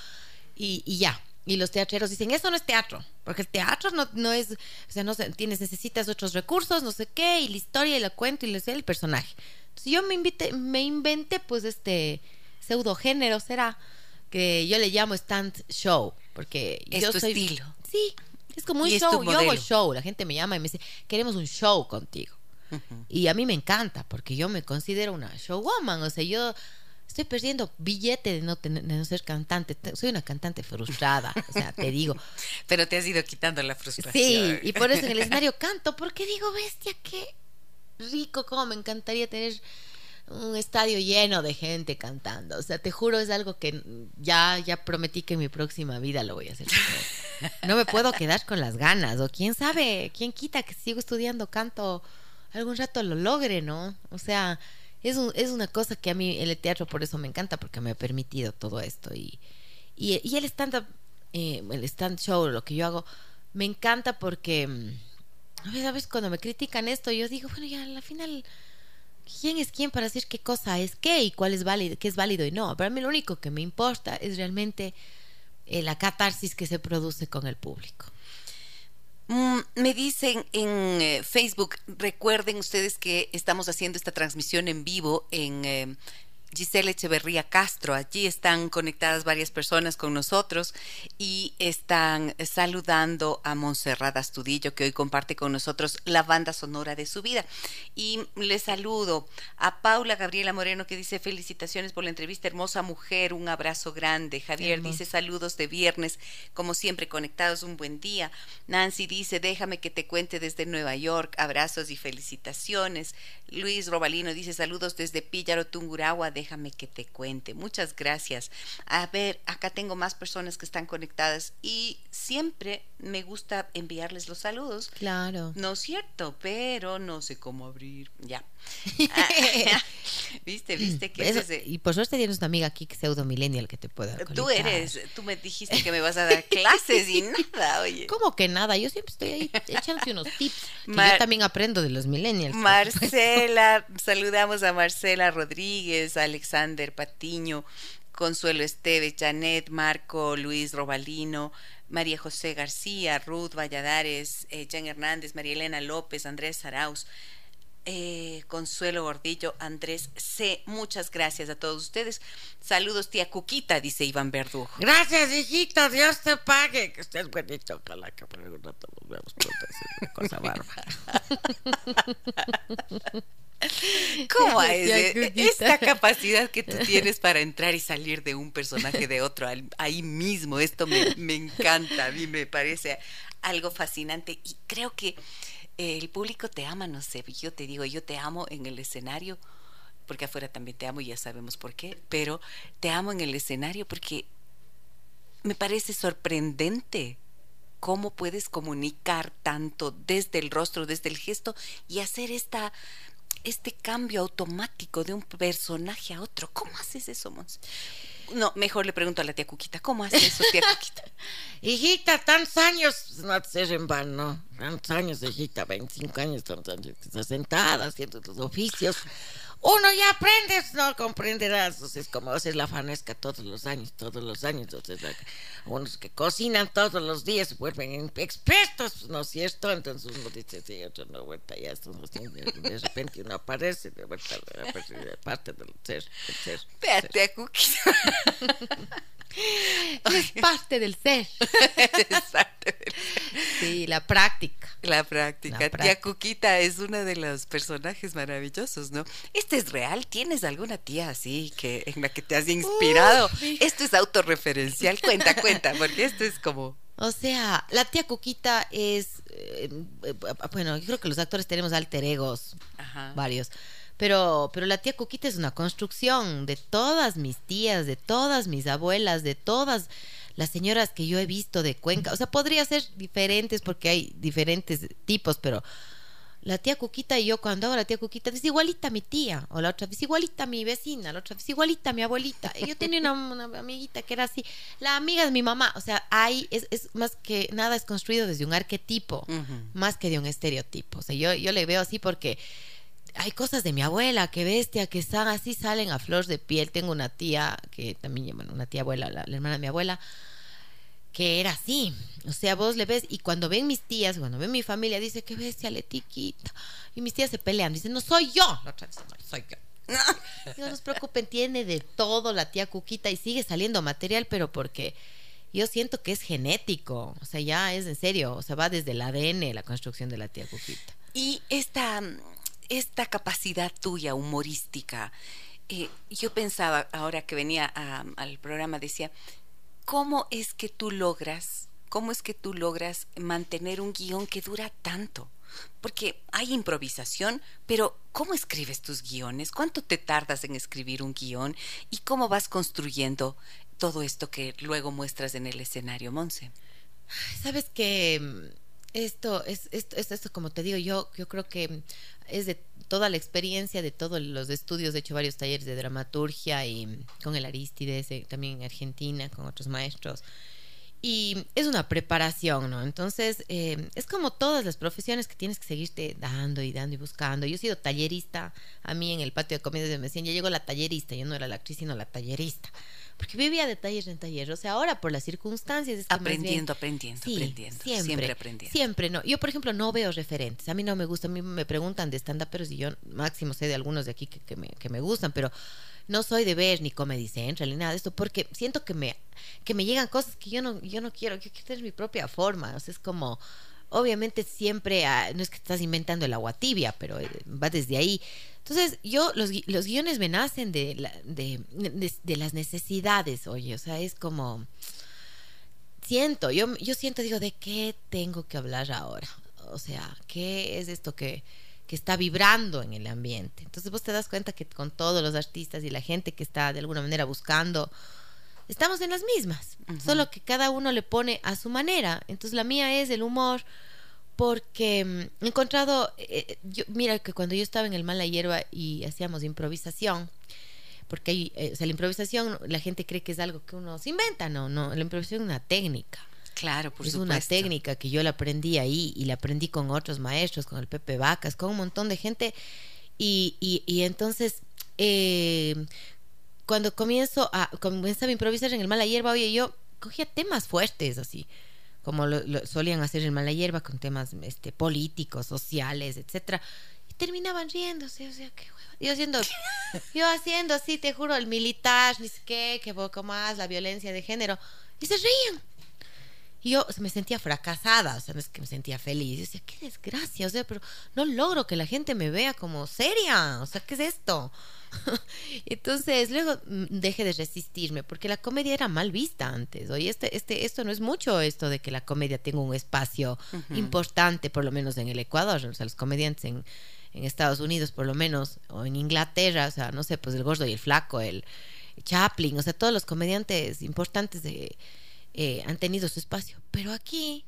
y, y ya. Y los teatreros dicen, eso no es teatro, porque el teatro no, no es, o sea, no tienes, necesitas otros recursos, no sé qué, y la historia y la cuento y el personaje. Entonces yo me, invité, me inventé pues este pseudo género, será, que yo le llamo stand show, porque es yo tu soy... estilo. Sí, es como un show, yo hago show, la gente me llama y me dice, queremos un show contigo. Y a mí me encanta, porque yo me considero una showwoman, o sea, yo estoy perdiendo billete de no, tener, de no ser cantante. Soy una cantante frustrada, o sea, te digo. Pero te has ido quitando la frustración. Sí, y por eso en el escenario canto, porque digo, bestia, qué rico, cómo me encantaría tener un estadio lleno de gente cantando. O sea, te juro, es algo que ya, ya prometí que en mi próxima vida lo voy a hacer. No me puedo quedar con las ganas. O quién sabe, quién quita que sigo estudiando canto, algún rato lo logre, ¿no? O sea, es, es una cosa que a mí el teatro por eso me encanta, porque me ha permitido todo esto. Y, y, el stand-up, eh, el stand show, lo que yo hago, me encanta porque, mm, a veces, cuando me critican esto, yo digo, bueno, ya al final, ¿quién es quién para decir qué cosa es qué y cuál es válido, qué es válido y no? Para mí lo único que me importa es realmente eh, la catarsis que se produce con el público. Mm, me dicen en eh, Facebook, recuerden ustedes que estamos haciendo esta transmisión en vivo en eh, Giselle Echeverría Castro. Allí están conectadas varias personas con nosotros y están saludando a Montserrat Astudillo, que hoy comparte con nosotros la banda sonora de su vida. Y le saludo a Paula Gabriela Moreno, que dice felicitaciones por la entrevista, hermosa mujer, un abrazo grande. Javier dice saludos de viernes, como siempre, conectados, un buen día. Nancy dice, déjame que te cuente desde Nueva York, abrazos y felicitaciones. Luis Robalino dice saludos desde Píllaro, Tungurahua, déjame que te cuente. Muchas gracias. A ver, acá tengo más personas que están conectadas y siempre me gusta enviarles los saludos. Claro. No es cierto, pero no sé cómo abrir. Ya. viste, viste que Y por suerte tienes una amiga aquí pseudo millennial que te pueda Tú eres, tú me dijiste que me vas a dar clases y nada, oye. ¿Cómo que nada? Yo siempre estoy ahí echándote unos tips. yo también aprendo de los millennials. Marcela, saludamos a Marcela Rodríguez, Alexander Patiño, Consuelo Esteve, Janet, Marco, Luis Robalino, María José García, Ruth Valladares, eh, Jan Hernández, María Elena López, Andrés Arauz, eh, Consuelo Gordillo, Andrés C. Muchas gracias a todos ustedes. Saludos, tía Cuquita, dice Iván Verdugo. Gracias, hijito. Dios te pague. Que estés bonito. Ojalá que por un rato nos veamos pronto. Es una cosa bárbara. ¿Cómo es? Esta capacidad que tú tienes para entrar y salir de un personaje de otro ahí mismo, esto me, me encanta, a mí me parece algo fascinante y creo que el público te ama, no sé, yo te digo, yo te amo en el escenario, porque afuera también te amo y ya sabemos por qué, pero te amo en el escenario porque me parece sorprendente cómo puedes comunicar tanto desde el rostro, desde el gesto y hacer esta este cambio automático de un personaje a otro. ¿Cómo haces eso, Mons? No, mejor le pregunto a la tía Cuquita, ¿cómo hace eso, tía Cuquita? hijita, tantos años, no ser en vano, tantos años, hijita, 25 años, tantos años, estás sentada haciendo tus oficios uno ya aprendes, no comprenderás. Entonces, como hacer la fanesca todos los años, todos los años. Entonces, unos que cocinan todos los días se vuelven expertos, ¿no es cierto? Entonces uno dice, sí, otro no, vuelta ya, esto no, de repente uno aparece, de vuelta, de parte del ser. Ser es parte del ser. Sí, la práctica. La práctica. Tía Cuquita es una de los personajes maravillosos, ¿no? ¿Este es real? ¿Tienes alguna tía así que en la que te has inspirado? esto es autorreferencial. Cuenta, cuenta, porque esto es como... O sea, la tía Cuquita es... Eh, eh, bueno, yo creo que los actores tenemos alter egos, varios. Pero, pero la tía Cuquita es una construcción de todas mis tías, de todas mis abuelas, de todas las señoras que yo he visto de Cuenca. O sea, podría ser diferentes porque hay diferentes tipos, pero la tía Cuquita y yo cuando hago la tía Cuquita es igualita a mi tía, o la otra vez igualita a mi vecina, la otra vez igualita a mi abuelita. Y yo tenía una, amiguita que era así, la amiga de mi mamá. O sea, hay, es, es más que nada es construido desde un arquetipo, más que de un estereotipo. O sea, yo, yo le veo así porque hay cosas de mi abuela, que bestia, que están así, salen a flor de piel. Tengo una tía, que también, bueno, una tía abuela, la, hermana de mi abuela, que era así. O sea, vos le ves, y cuando ven mis tías, cuando ven mi familia, dice, qué bestia, Letiquita. Y mis tías se pelean, dicen, no soy yo. Otra no, soy yo. no nos preocupen, tiene de todo la tía Cuquita y sigue saliendo material, pero porque yo siento que es genético. O sea, ya es en serio. O sea, va desde el ADN la construcción de la tía Cuquita. Y esta esta capacidad tuya humorística, eh, yo pensaba, ahora que venía al programa, decía, ¿cómo es que tú logras, cómo es que tú logras mantener un guion que dura tanto? Porque hay improvisación, pero ¿cómo escribes tus guiones? ¿Cuánto te tardas en escribir un guion? ¿Y cómo vas construyendo todo esto que luego muestras en el escenario, Monse? Sabes que esto es esto, esto, como te digo, yo, yo creo que es de toda la experiencia de todos los estudios, he hecho varios talleres de dramaturgia y con el Aristides, eh, también en Argentina, con otros maestros. Y es una preparación, ¿no? Entonces, eh, es como todas las profesiones que tienes que seguirte dando y dando y buscando. Yo he sido tallerista, a mí en el patio de comedias me decían, ya llegó la tallerista, yo no era la actriz, sino la tallerista porque vivía de taller en taller. O sea, ahora por las circunstancias. Es aprendiendo, aprendiendo, aprendiendo. Siempre, siempre aprendiendo. Siempre, no. Yo, por ejemplo, no veo referentes. A mí no me gusta. A mí me preguntan de stand-up, pero si yo máximo sé de algunos de aquí que, me, que me gustan, pero no soy de ver ni Comedy Central ni nada de esto, porque siento que me, que me llegan cosas que yo no, yo no quiero, yo quiero tener mi propia forma. O sea, es como, obviamente siempre, ah, no es que estás inventando el agua tibia, pero eh, va desde ahí. Entonces, yo, los, los guiones me nacen de, la- de, de, de las necesidades, oye, o sea, es como, siento, yo, yo siento, digo, ¿de qué tengo que hablar ahora? O sea, ¿qué es esto que, que está vibrando en el ambiente? Entonces vos te das cuenta que con todos los artistas y la gente que está de alguna manera buscando, estamos en las mismas, solo que cada uno le pone a su manera. Entonces la mía es el humor porque mm, he encontrado, eh, yo, mira que cuando yo estaba en el Mala Hierba y hacíamos improvisación, porque hay, eh, o sea, la improvisación la gente cree que es algo que uno se inventa, no, no, la improvisación es una técnica. Claro, por es supuesto. una técnica que yo la aprendí ahí y la aprendí con otros maestros, con el Pepe Vacas, con un montón de gente. Y, y, y entonces, eh, cuando comienzo a, comenzaba a improvisar en el Mala Hierba, oye, yo cogía temas fuertes así, como lo, lo solían hacer en Mala Hierba, con temas este, políticos, sociales, etcétera y terminaban riéndose, o sea, qué hueva. Yo haciendo, yo haciendo así, te juro, el militar, ni sé qué, que poco más, la violencia de género, y se reían. Y yo me sentía fracasada, o sea, no es que me sentía feliz. Yo decía, qué desgracia, o sea, pero no logro que la gente me vea como seria, o sea, ¿qué es esto? Entonces, luego mm, dejé de resistirme, porque la comedia era mal vista antes. Oye, este, este, esto no es mucho esto de que la comedia tenga un espacio importante, por lo menos en el Ecuador. O sea, los comediantes en, en Estados Unidos, por lo menos, o en Inglaterra, o sea, no sé, pues el gordo y el flaco, el Chaplin, o sea, todos los comediantes importantes de, eh, han tenido su espacio. Pero aquí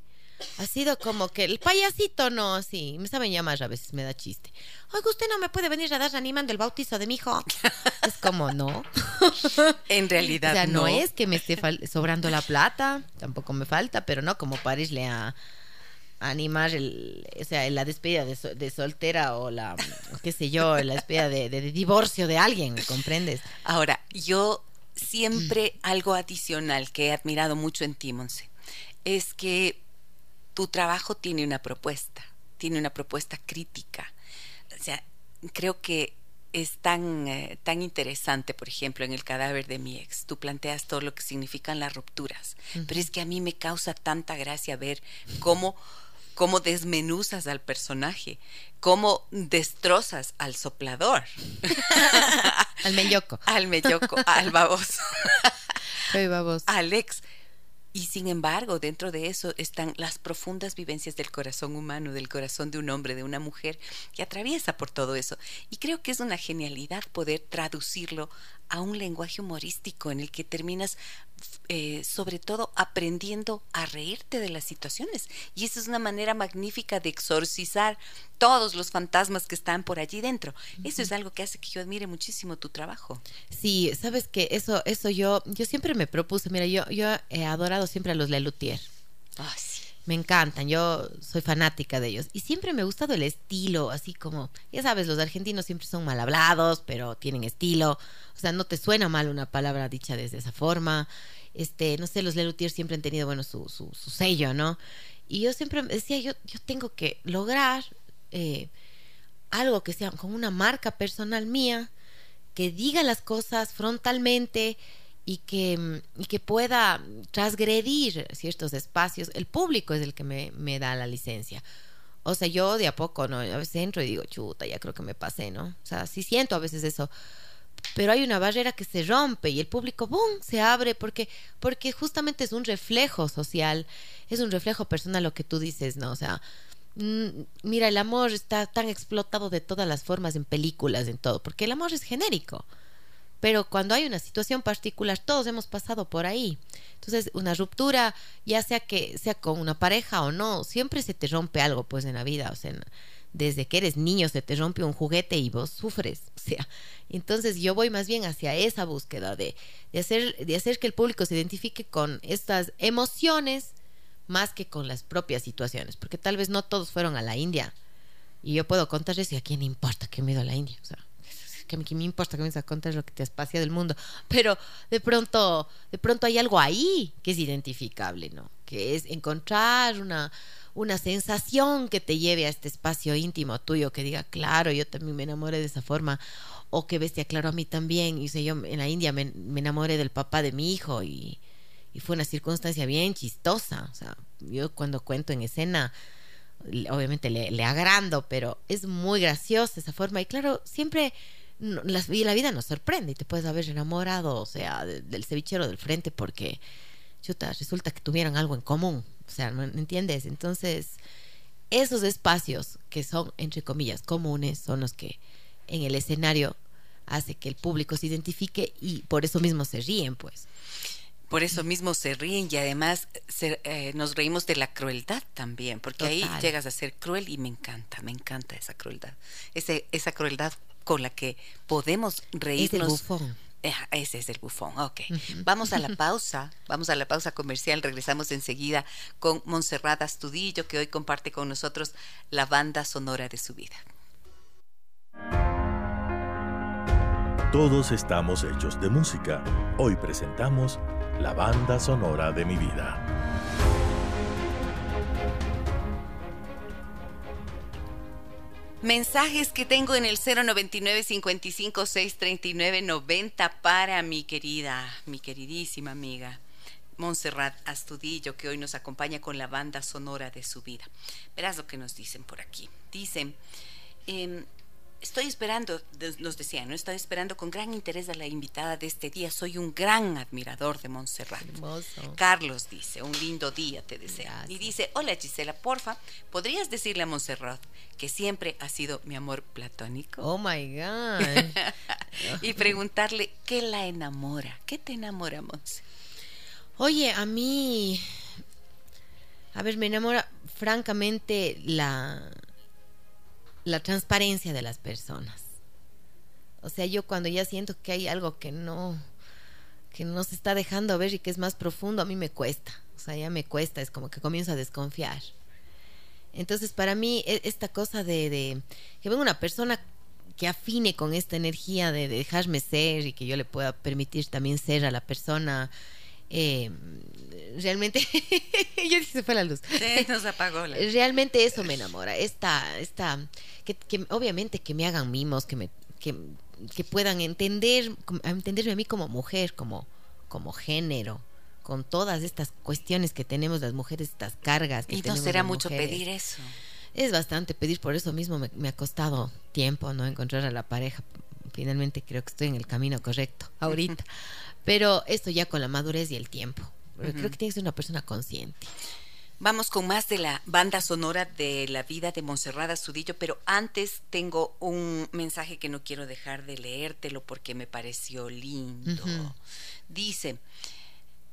ha sido como que el payasito no, sí, me saben llamar a veces, me da chiste. Oiga, usted no me puede venir a dar animando el bautizo de mi hijo. Es como, no. En realidad, O sea, no, no. es que me esté sobrando la plata, tampoco me falta, pero no como para irle a, a animar el, o sea, la despedida de, so- de soltera o la, qué sé yo, la despedida de, de- de divorcio de alguien, ¿me comprendes? Ahora, yo siempre algo adicional que he admirado mucho en ti, Monse, es que tu trabajo tiene una propuesta, tiene una propuesta crítica. O sea, creo que es tan, eh, tan interesante, por ejemplo, en el cadáver de mi ex. Tú planteas todo lo que significan las rupturas, pero es que a mí me causa tanta gracia ver cómo cómo desmenuzas al personaje, cómo destrozas al soplador, Al meñoco. al melloco, al baboso, Ay, babos. Alex. Y sin embargo, dentro de eso están las profundas vivencias del corazón humano, del corazón de un hombre, de una mujer, que atraviesa por todo eso. Y creo que es una genialidad poder traducirlo a un lenguaje humorístico en el que terminas, eh, sobre todo, aprendiendo a reírte de las situaciones. Y esa es una manera magnífica de exorcizar todos los fantasmas que están por allí dentro. Eso es algo que hace que yo admire muchísimo tu trabajo. Sí, sabes que eso, eso yo, yo siempre me propuse, mira, yo, yo he adorado siempre a los Lelutier. Ah, sí. Me encantan, yo soy fanática de ellos. Y siempre me ha gustado el estilo, así como, ya sabes, los argentinos siempre son mal hablados, pero tienen estilo. O sea, no te suena mal una palabra dicha de esa forma. Este, no sé, los Lelutier siempre han tenido, bueno, su, su, su sello, ¿no? Y yo siempre decía, yo, yo tengo que lograr eh, algo que sea con una marca personal mía, que diga las cosas frontalmente y que, mm, y que pueda transgredir ciertos espacios. El público es el que me, me da la licencia. O sea, yo de a poco, ¿no? A veces entro y digo, chuta, ya creo que me pasé, ¿no? O sea, sí siento a veces eso. Pero hay una barrera que se rompe y el público, ¡boom!, se abre porque, porque justamente es un reflejo social, es un reflejo personal lo que tú dices, ¿no? O sea, mm, mira, el amor está tan explotado de todas las formas en películas, en todo, porque el amor es genérico. Pero cuando hay una situación particular, todos hemos pasado por ahí. Entonces, una ruptura, ya sea que sea con una pareja o no, siempre se te rompe algo pues en la vida. O sea, desde que eres niño se te rompe un juguete y vos sufres. O sea, entonces yo voy más bien hacia esa búsqueda de, de hacer, de hacer que el público se identifique con estas emociones más que con las propias situaciones. Porque tal vez no todos fueron a la India. Y yo puedo contar eso y a quién importa que me a la India. O sea, que que me importa que me contar lo que te paseado del mundo. Pero de pronto, de pronto hay algo ahí que es identificable, ¿no? Que es encontrar una, una sensación que te lleve a este espacio íntimo tuyo, que diga, claro, yo también me enamoré de esa forma. o que bestia claro a mí también. Y sé, yo en la India me, me enamoré del papá de mi hijo y, y fue una circunstancia bien chistosa. O sea, yo cuando cuento en escena, obviamente le, le agrando, pero es muy graciosa esa forma. Y claro, siempre la, la vida nos sorprende y te puedes haber enamorado, o sea, del cevichero del frente porque, chuta, resulta que tuvieran algo en común. O sea, ¿me entiendes? Entonces, esos espacios que son, entre comillas, comunes, son los que en el escenario hace que el público se identifique y por eso mismo se ríen, pues. Por eso mismo se ríen y además eh, nos reímos de la crueldad también, porque ahí llegas a ser cruel y me encanta, me encanta esa crueldad, ese, esa crueldad con la que podemos reírnos. Es el bufón. Ese es el bufón, ok. Vamos a la pausa, vamos a la pausa comercial, regresamos enseguida con Montserrat Astudillo, que hoy comparte con nosotros la banda sonora de su vida. Todos estamos hechos de música. Hoy presentamos la banda sonora de mi vida. Mensajes que tengo en el 099 55 639 90 para mi querida, mi queridísima amiga Montserrat Astudillo, que hoy nos acompaña con la banda sonora de su vida. Verás lo que nos dicen por aquí. Dicen, eh, Estoy esperando, nos decían, ¿no? Estoy esperando con gran interés a la invitada de este día. Soy un gran admirador de Montserrat. Carlos dice, un lindo día te desea. Y dice, hola Gisela, porfa, ¿podrías decirle a Montserrat que siempre ha sido mi amor platónico? Oh my God. y preguntarle qué la enamora. ¿Qué te enamora, Montserrat? Oye, a mí. A ver, me enamora francamente la la transparencia de las personas. O sea, yo cuando ya siento que hay algo que no que no se está dejando ver y que es más profundo, a mí me cuesta. O sea, ya me cuesta, es como que comienzo a desconfiar. Entonces, para mí, e, esta cosa de, de que venga una persona que afine con esta energía de, dejarme ser y que yo le pueda permitir también ser a la persona, eh, realmente, yo dije, se fue la luz. Sí, nos apagó. La... Realmente eso me enamora. Esta, esta, que, que, obviamente que me hagan mimos, que me, que, que puedan entender, entenderme a mí como mujer, como, como género, con todas estas cuestiones que tenemos las mujeres, estas cargas que y no será mucho pedir eso. Es bastante pedir, por eso mismo me, me, ha costado tiempo no encontrar a la pareja. Finalmente creo que estoy en el camino correcto ahorita. Pero esto ya con la madurez y el tiempo. Creo que tienes que ser una persona consciente. Vamos con más de la banda sonora de la vida de Monserrat Astudillo, pero antes tengo un mensaje que no quiero dejar de leértelo porque me pareció lindo. Dice,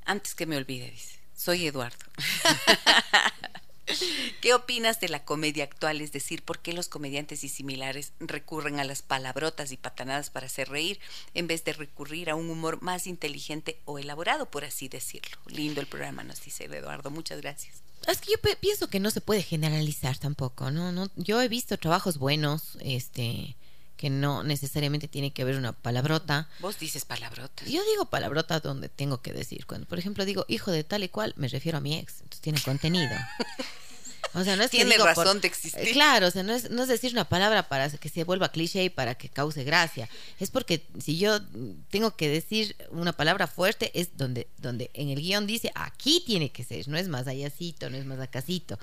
antes que me olvide, dice, soy Eduardo. ¿Qué opinas de la comedia actual? Es decir, ¿por qué los comediantes y similares recurren a las palabrotas y patanadas para hacer reír en vez de recurrir a un humor más inteligente o elaborado, por así decirlo? Lindo el programa, nos dice Eduardo. Muchas gracias. Es que yo pienso que no se puede generalizar tampoco, ¿no? no yo he visto trabajos buenos, este que no necesariamente tiene que haber una palabrota. Vos dices palabrotas. Yo digo palabrota donde tengo que decir. Cuando, por ejemplo, digo hijo de tal y cual, me refiero a mi ex. Entonces tiene contenido. O sea, no es Tiene razón de existir. Eh, claro, o sea, no es, no es decir una palabra para que se vuelva cliché y para que cause gracia. Es porque si yo tengo que decir una palabra fuerte, es donde, donde en el guion dice aquí tiene que ser, no es más allácito, no es más acasito.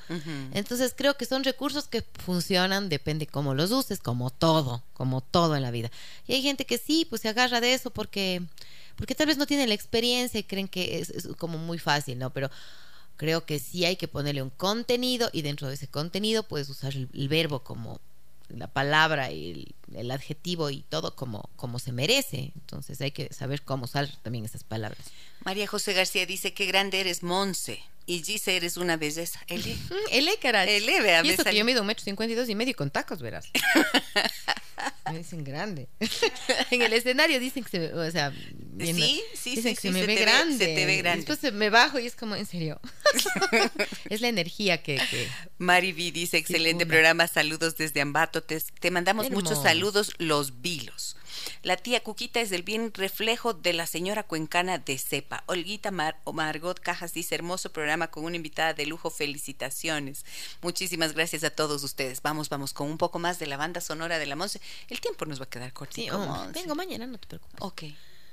Entonces creo que son recursos que funcionan, depende cómo los uses, como todo, como todo en la vida. Y hay gente que sí, pues se agarra de eso porque, porque tal vez no tiene la experiencia y creen que es, es como muy fácil, ¿no? Pero creo que sí hay que ponerle un contenido y dentro de ese contenido puedes usar el, verbo como la palabra y el, adjetivo y todo como, como se merece. Entonces hay que saber cómo usar también esas palabras. María José García dice, qué grande eres, Monse. Y Gise, eres una belleza. Ele. Ele, caray. Ele, vea. Y eso que yo mido un metro cincuenta y dos y medio con tacos, verás. me dicen grande. en el escenario dicen que se o sea, sí, sí, dicen sí, que se me ve grande. se te ve grande. después me bajo y es como, en serio. es la energía que... que Mari V dice, excelente programa, saludos desde Ambato. Te, te mandamos muchos saludos, los vilos. La tía Cuquita es el bien reflejo de la señora cuencana de cepa. Olguita Mar o Margot Cajas dice, hermoso programa con una invitada de lujo, felicitaciones. Muchísimas gracias a todos ustedes. Vamos, vamos, con un poco más de la banda sonora de la Monse. El tiempo nos va a quedar corto. Sí, oh, vengo mañana, no te preocupes. Ok.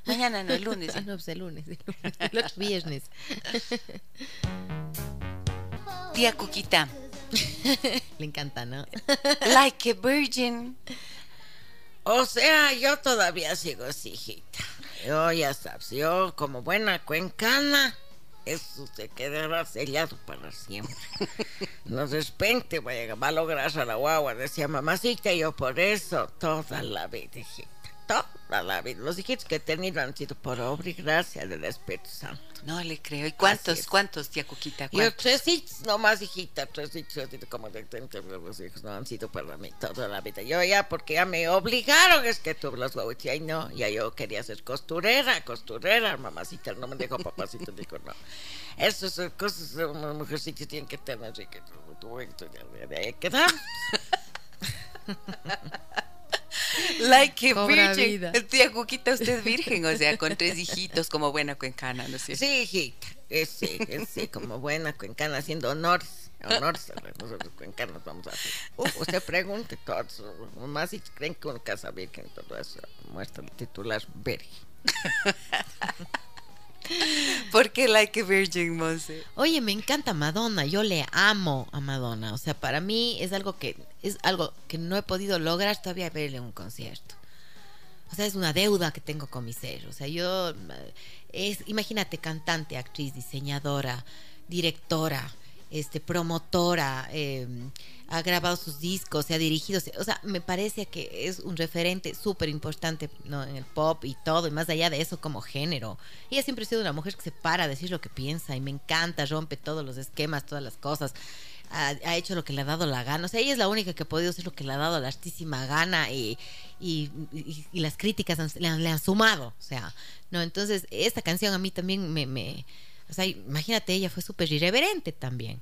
Mañana no, el lunes. ah, no, pues el lunes, el, lunes, el otro viernes. Tía Cuquita. Le encanta, ¿no? like a virgin. O sea, yo todavía sigo así, hijita. Yo ya sabes, yo como buena cuencana, eso se quedará sellado para siempre. No de repente va a lograr a la guagua, decía mamacita, y yo por eso toda la vida, hijita toda la vida. Los hijitos que he tenido han sido por obra y gracia del Espíritu Santo. No le creo. ¿Y cuántos, cuántos, tía Cuquita? Yo tres hijos, nomás hijita, tres hijos, como de los hijos no han sido para mí toda la vida. Yo ya, porque ya me obligaron, es que tuve los huevos y no, ya yo quería ser costurera, costurera, mamacita, no me dejó papacito, dijo no. Esas son cosas, una mujercita tienen que tener, así que de ahí quedamos. like a virgin. Tía Cuquita, usted es virgen, o sea, con tres hijitos como buena cuencana, ¿no es cierto? Sí, hijita. Sí, sí, como buena cuencana, haciendo honores. Honores a nosotros cuencanos vamos a hacer. Uh, usted pregunte todos, más si creen que una casa virgen, todo eso, muestra el titular virgen. ¿Por qué Like Virgin, Monse? Oye, me encanta Madonna, yo le amo a Madonna, o sea, para mí es algo que es algo que no he podido lograr todavía verle un concierto. O sea, es una deuda que tengo con mi ser. O sea, yo es imagínate cantante, actriz, diseñadora, directora, este promotora, eh, ha grabado sus discos, se ha dirigido, o sea, me parece que es un referente súper importante ¿no? en el pop y todo, y más allá de eso como género. Ella siempre ha sido una mujer que se para a decir lo que piensa y me encanta, rompe todos los esquemas, todas las cosas. Ha, hecho lo que le ha dado la gana. O sea, ella es la única que ha podido hacer lo que le ha dado la altísima gana y, y, las críticas le, han, le, han, sumado. O sea, no, entonces esta canción a mí también me, me o sea, imagínate, ella fue súper irreverente también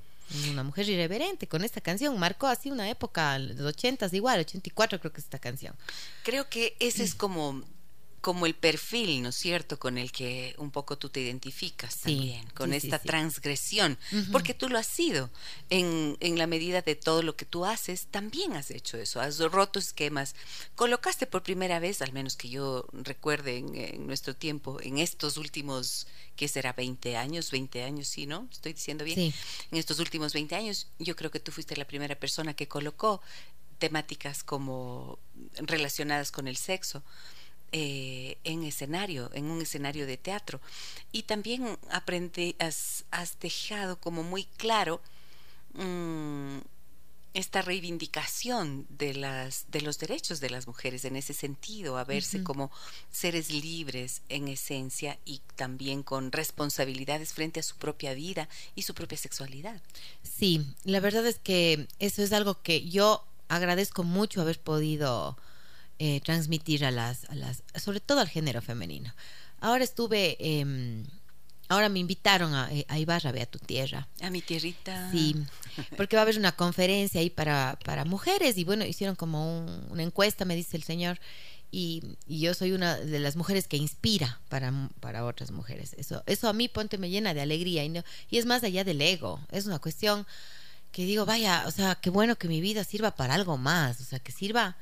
una mujer irreverente con esta canción. Marcó así una época, los ochentas igual, 84 creo que es esta canción. Creo que ese es como como el perfil, ¿no es cierto?, con el que un poco tú te identificas también, con esta transgresión, porque tú lo has sido. En, en, la medida de todo lo que tú haces, también has hecho eso, has roto esquemas. Colocaste por primera vez, al menos que yo recuerde en, nuestro tiempo, en estos últimos, ¿qué será? 20 años, 20 años, sí, ¿no? Estoy diciendo bien. En estos últimos 20 años, yo creo que tú fuiste la primera persona que colocó temáticas como relacionadas con el sexo eh, en escenario, en un escenario de teatro. Y también aprende, has, dejado como muy claro mm, esta reivindicación de, las, de los derechos de las mujeres en ese sentido, a verse como seres libres en esencia y también con responsabilidades frente a su propia vida y su propia sexualidad. Sí, la verdad es que eso es algo que yo agradezco mucho haber podido eh, transmitir a las, a las, sobre todo al género femenino. Ahora estuve, em, ahora me invitaron a, eh, a Ibarra, ve a tu tierra. A mi tierrita. Sí, porque va a haber una conferencia ahí para, para mujeres y bueno, hicieron como una encuesta, me dice el señor. Y, y, yo soy una de las mujeres que inspira para, para otras mujeres. Eso, eso a mí, ponte, me llena de alegría y, no, y es más allá del ego. Es una cuestión que digo, vaya, o sea, qué bueno que mi vida sirva para algo más, o sea, que sirva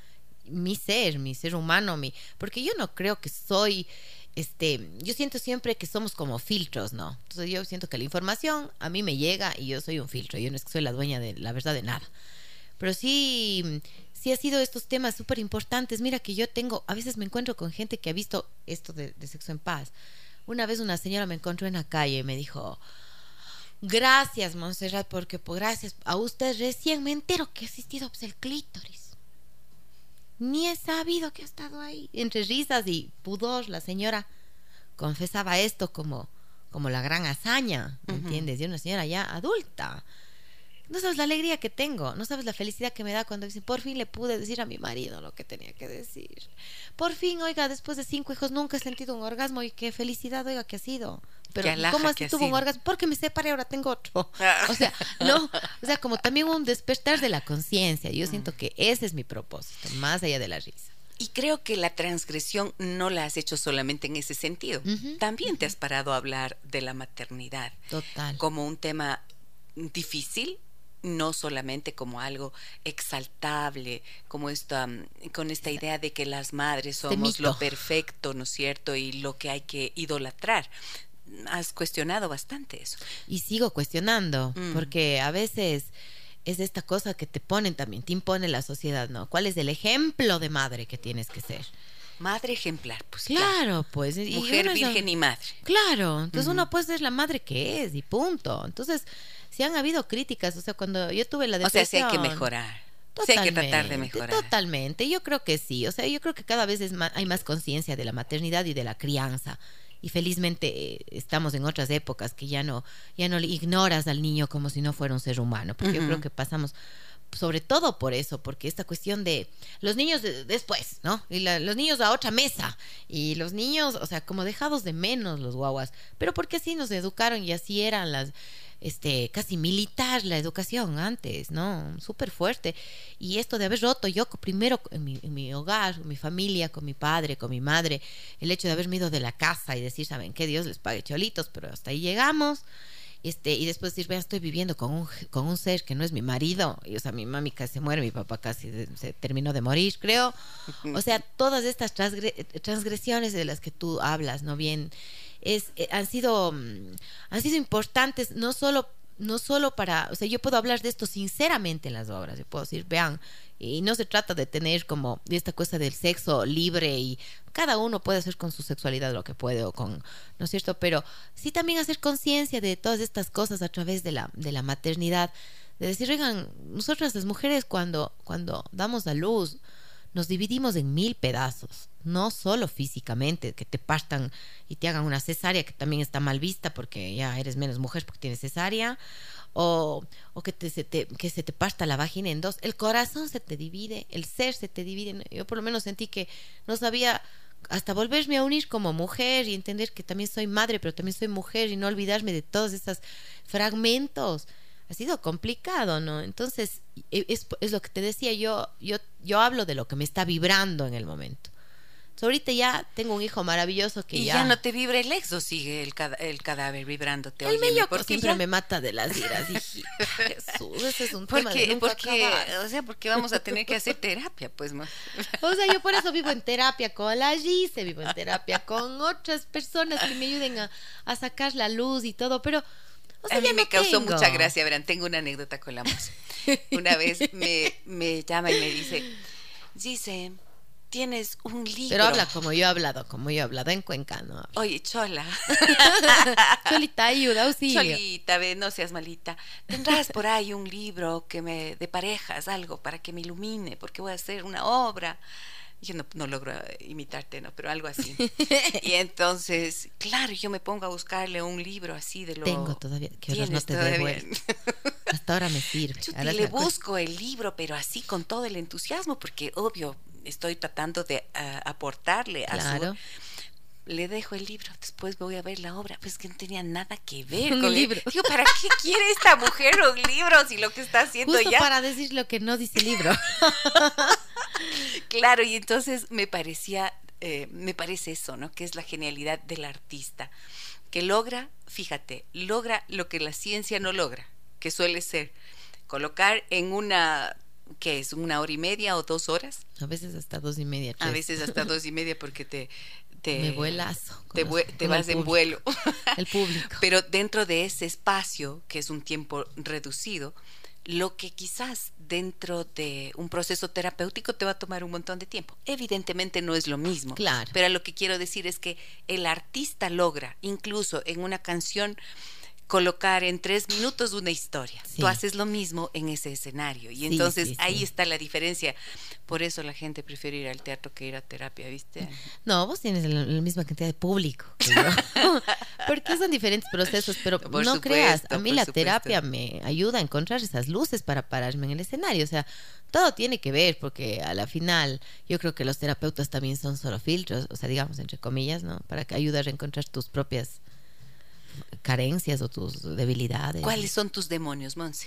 mi ser, mi ser humano, mi, porque yo no creo que soy, este, yo siento siempre que somos como filtros, ¿no? Entonces yo siento que la información a mí me llega y yo soy un filtro, yo no es que soy la dueña de la verdad de nada. Pero sí, sí ha sido estos temas súper importantes. Mira que yo tengo, a veces me encuentro con gente que ha visto esto de, sexo en paz. Una vez una señora me encontró en la calle y me dijo, gracias Montserrat, porque pues, gracias a usted recién me entero que ha existido pues, el clítoris ni he sabido que ha estado ahí. Entre risas y pudor, la señora confesaba esto como, como la gran hazaña, ¿me entiendes? Y una señora ya adulta. No sabes la alegría que tengo, no sabes la felicidad que me da cuando dicen, por fin le pude decir a mi marido lo que tenía que decir. Por fin, oiga, después de cinco hijos nunca he sentido un orgasmo y qué felicidad, oiga, que ha sido. Pero ¿cómo así tuvo un orgasmo? Porque me separé, ahora tengo otro. Ah. O sea, no, o sea, como también un despertar de la conciencia. Yo siento que ese es mi propósito, más allá de la risa. Y creo que la transgresión no la has hecho solamente en ese sentido. También te has parado a hablar de la maternidad. Total. Como un tema difícil, no solamente como algo exaltable, como esta, con esta idea de que las madres Este somos lo perfecto, ¿no es cierto? Y lo que hay que idolatrar. Has cuestionado bastante eso. Y sigo cuestionando, Mm. porque a veces es esta cosa que te ponen también, te impone la sociedad, ¿no? ¿Cuál es el ejemplo de madre que tienes que ser? Madre ejemplar, pues Claro, pues. y Mujer uno es virgen y madre. Claro, entonces uno puede ser la madre que es y punto. Entonces, si han habido críticas, o sea, cuando yo tuve la O sea, sí hay que depresión- mejorar. Sí hay que tratar de Totalmente, mejorar. Totalmente, yo creo que sí. O sea, yo creo que cada vez es más, hay más conciencia de la maternidad y de la crianza. Y felizmente eh, estamos en otras épocas que ya no, ya no le ignoras al niño como si no fuera un ser humano. Porque yo creo que pasamos sobre todo por eso, porque esta cuestión de los niños de- después, ¿no? Y la- los niños a otra mesa. Y los niños, o sea, como dejados de menos los guaguas. Pero porque así nos educaron y así eran las, este, casi militar la educación antes, ¿no? Súper fuerte. Y esto de haber roto yo primero en mi, en mi hogar, con mi familia, con mi padre, con mi madre, el hecho de haberme ido de la casa y decir, ¿saben qué? Dios les pague cholitos, pero hasta ahí llegamos. Este, y después decir, vea, estoy viviendo con un, con un ser que no es mi marido. Y, o sea, mi mami casi se muere, mi papá casi de- se terminó de morir, creo. O sea, todas estas transgre- transgresiones de las que tú hablas, ¿no? Bien, es, eh, han sido, mm, han sido importantes, no solo no solo para, o sea, yo puedo hablar de esto sinceramente en las obras, yo puedo decir, vean, y no se trata de tener como esta cosa del sexo libre y cada uno puede hacer con su sexualidad lo que puede o con, ¿no es cierto? Pero sí también hacer conciencia de todas estas cosas a través de la, de la maternidad, de decir, oigan, nosotras las mujeres cuando, cuando damos a luz, nos dividimos en mil pedazos, no solo físicamente, que te partan y te hagan una cesárea, que también está mal vista porque ya eres menos mujer porque tienes cesárea, o, o que, te, se te, que se te parta la vagina en dos, el corazón se te divide, el ser se te divide. Yo por lo menos sentí que no sabía hasta volverme a unir como mujer y entender que también soy madre, pero también soy mujer y no olvidarme de todos esos fragmentos. Ha sido complicado, ¿no? Entonces, e- es, es lo que te decía, yo, yo, yo hablo de lo que me está vibrando en el momento. So, ahorita ya tengo un hijo maravilloso que y ya... ya, no te vibra el ex o sigue el, cada- el cadáver vibrándote. el porque siempre ya- me mata de las iras. Jesús, ese es un tema de Porque, nunca porque, o sea, porque vamos a tener que hacer terapia, pues, ma. O sea, yo por eso vivo en terapia con la Gise, vivo en terapia con otras personas que me ayuden a, a sacar la luz y todo, pero... O sea, a mí me no causó tengo. mucha gracia, verán, tengo una anécdota con la moza. Una vez me, me llama y me dice, dice, tienes un libro. Pero habla como yo he hablado, como yo he hablado en Cuenca, ¿no? Oye, chola, Cholita, ayuda, auxilio. cholita, ve, no seas malita. Tendrás por ahí un libro que me de parejas, algo para que me ilumine, porque voy a hacer una obra. Yo no, no logro imitarte, ¿no? Pero algo así. Y entonces, claro, yo me pongo a buscarle un libro así de lo... Tengo todavía, que ahora no ¿Tienes te devuelvo. Hasta ahora me sirve. Ahora es le busco el libro, pero así con todo el entusiasmo, porque obvio estoy tratando de ah, aportarle a Claro. su. Le dejo el libro, después voy a ver la obra, pues que no tenía nada que ver Un con el libro. Digo, ¿para qué quiere esta mujer un libro si lo que está haciendo Justo ya? para decir lo que no dice el libro. Claro, y entonces me parecía, eh, me parece eso, ¿no? Que es la genialidad del artista, que logra, fíjate, logra lo que la ciencia no logra, que suele ser colocar en una, ¿qué es? Una hora y media o dos horas, A veces hasta dos y media. a veces hasta dos y media porque te... te Me vuelazo. con Te, los- vas en vuelo. El público. Pero dentro de ese espacio, que es un tiempo reducido, lo que quizás dentro de un proceso terapéutico te va a tomar un montón de tiempo. Evidentemente no es lo mismo. Claro. Pero lo que quiero decir es que el artista logra, incluso en una canción, colocar en tres minutos una historia. Sí. Tú haces lo mismo en ese escenario. Y Sí, entonces sí, ahí está la diferencia. Por eso la gente prefiere ir al teatro que ir a terapia, ¿viste? No, vos tienes la, la misma cantidad de público. Porque son diferentes procesos, pero Por no creas, a mí la supuesto. terapia me ayuda a encontrar esas luces para pararme en el escenario. O sea, todo tiene que ver, porque a la final yo creo que los terapeutas también son solo filtros, o sea, digamos, entre comillas, ¿no? Para que ayudar a encontrar tus propias carencias o tus debilidades. ¿Cuáles son tus demonios, Monse?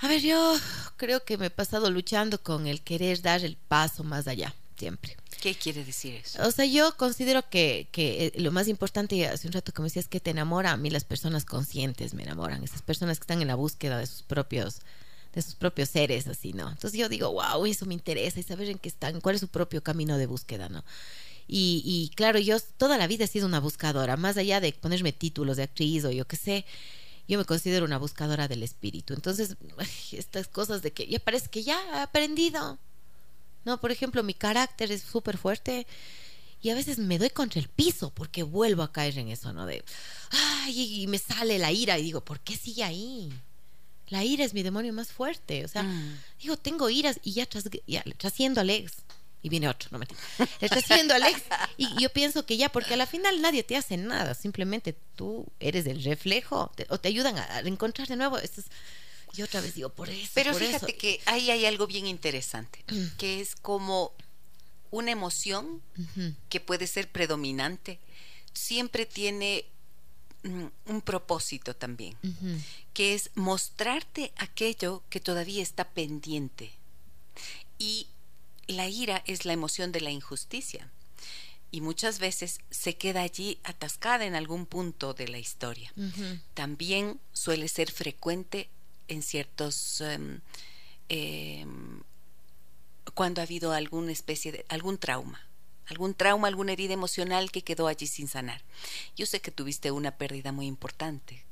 A ver, yo creo que me he pasado luchando con el querer dar el paso más allá. siempre. ¿Qué quiere decir eso? O sea, yo considero que, que eh, lo más importante, hace un rato como decías, que te enamora, a mí las personas conscientes me enamoran, esas personas que están en la búsqueda de sus propios de sus propios seres, así, ¿no? Entonces yo digo, wow, eso me interesa y saber en qué están, cuál es su propio camino de búsqueda, ¿no? Y, y claro, yo toda la vida he sido una buscadora, más allá de ponerme títulos de actriz o yo qué sé, yo me considero una buscadora del espíritu. Entonces, estas cosas de que ya parece que ya he aprendido. No, por ejemplo, mi carácter es súper fuerte y a veces me doy contra el piso porque vuelvo a caer en eso, ¿no? De, ay, y me sale la ira y digo, ¿por qué sigue ahí? La ira es mi demonio más fuerte. O sea, Mm. digo, tengo iras y ya, tras, ya trasciendo al ex. Y viene otro, no me Le trasciendo al ex. Y yo pienso que ya, porque a la final nadie te hace nada. Simplemente tú eres el reflejo te- o te ayudan a, a encontrar de nuevo. Esto es- y otra vez digo, por eso. Pero por fíjate eso. que ahí hay algo bien interesante, Mm. que es como una emoción que puede ser predominante, siempre tiene mm, un propósito también, que es mostrarte aquello que todavía está pendiente. Y la ira es la emoción de la injusticia. Y muchas veces se queda allí atascada en algún punto de la historia. También suele ser frecuente en ciertos em, em, cuando ha habido alguna especie de algún trauma, algún trauma, alguna herida emocional que quedó allí sin sanar. Yo sé que tuviste una pérdida muy importante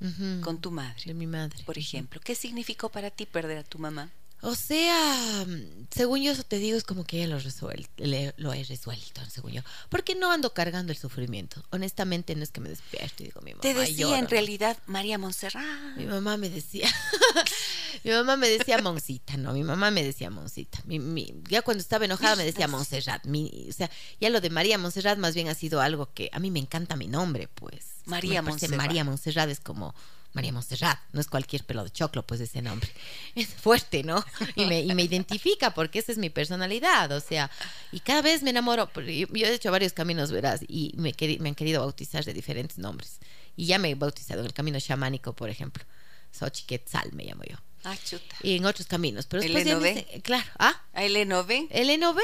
con tu de madre, mi madre. por ejemplo. ¿Qué significó para ti perder a tu mamá? O sea, según yo eso te digo, es como que ya lo, resuel- le- lo he resuelto, según yo. Porque no ando cargando el sufrimiento. Honestamente, no es que me despierto y digo, mi mamá Te decía en realidad María Montserrat. Mi mamá me decía, mi mamá me decía Moncita, no, mi mamá me decía Moncita. Mi, mi- ya cuando estaba enojada me decía Montserrat. Mi, o sea, ya lo de María Montserrat más bien ha sido algo que a mí me encanta mi nombre, pues. María Montserrat. María Montserrat es como María Montserrat, no es cualquier pelo de choclo, pues ese nombre. Es fuerte, ¿no? Y me, y me identifica porque esa es mi personalidad, o sea, y cada vez me enamoro. Yo, yo he hecho varios caminos, verás, y me, han querido bautizar de diferentes nombres. Y ya me he bautizado en el camino chamánico, por ejemplo. Xochiquetzal me llamo yo. Ah, chuta. Y en otros caminos. Pero ¿El después ya dice- claro, ah, ¿A Eleno ve? el NV.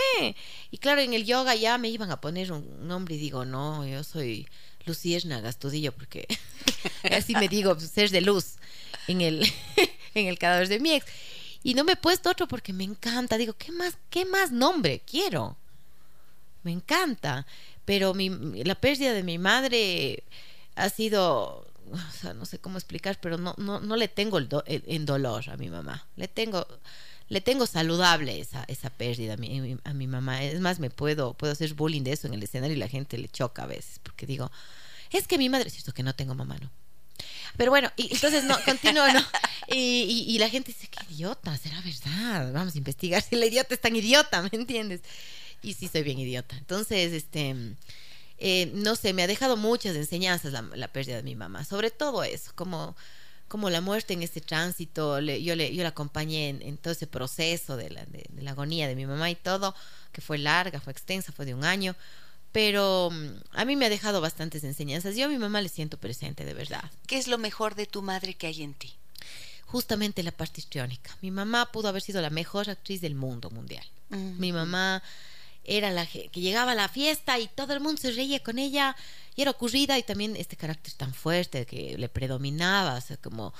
Y claro, en el yoga ya me iban a poner un nombre y digo, no, yo soy Lucierna Gastudillo, porque así me digo, pues, ser de luz en el, en el cadáver de mi ex. Y no me he puesto otro porque me encanta. Digo, ¿qué más, qué más nombre quiero? Me encanta. Pero mi, la pérdida de mi madre ha sido, o sea, no sé cómo explicar, pero no, no, no le tengo el do- dolor a mi mamá. Le tengo, le tengo saludable esa, esa pérdida a mi, a mi mamá. Es más, me puedo, puedo hacer bullying de eso en el escenario y la gente le choca a veces, porque digo, es que mi madre, es cierto que no tengo mamá, ¿no? Pero bueno, y entonces no, continúo, ¿no? Y, y- la gente dice, qué idiota, será verdad. Vamos a investigar si la idiota es tan idiota, ¿me entiendes? Y sí, soy bien idiota. Entonces, este, eh, no sé, me ha dejado muchas enseñanzas la, la pérdida de mi mamá. Sobre todo eso, como, como la muerte en este tránsito. le- yo, le, yo la acompañé en, en todo ese proceso de la, de- de la agonía de mi mamá y todo, que fue larga, fue extensa, fue de un año. Pero mm, a mí me ha dejado bastantes enseñanzas. Yo a mi mamá le siento presente, de verdad ¿Qué es lo mejor de tu madre que hay en ti? justamente la parte histriónica. Mi mamá pudo haber sido la mejor actriz del mundo mundial. Mi mamá era la que llegaba a la fiesta y todo el mundo se reía con ella y era ocurrida y también este carácter tan fuerte que le predominaba, o sea, como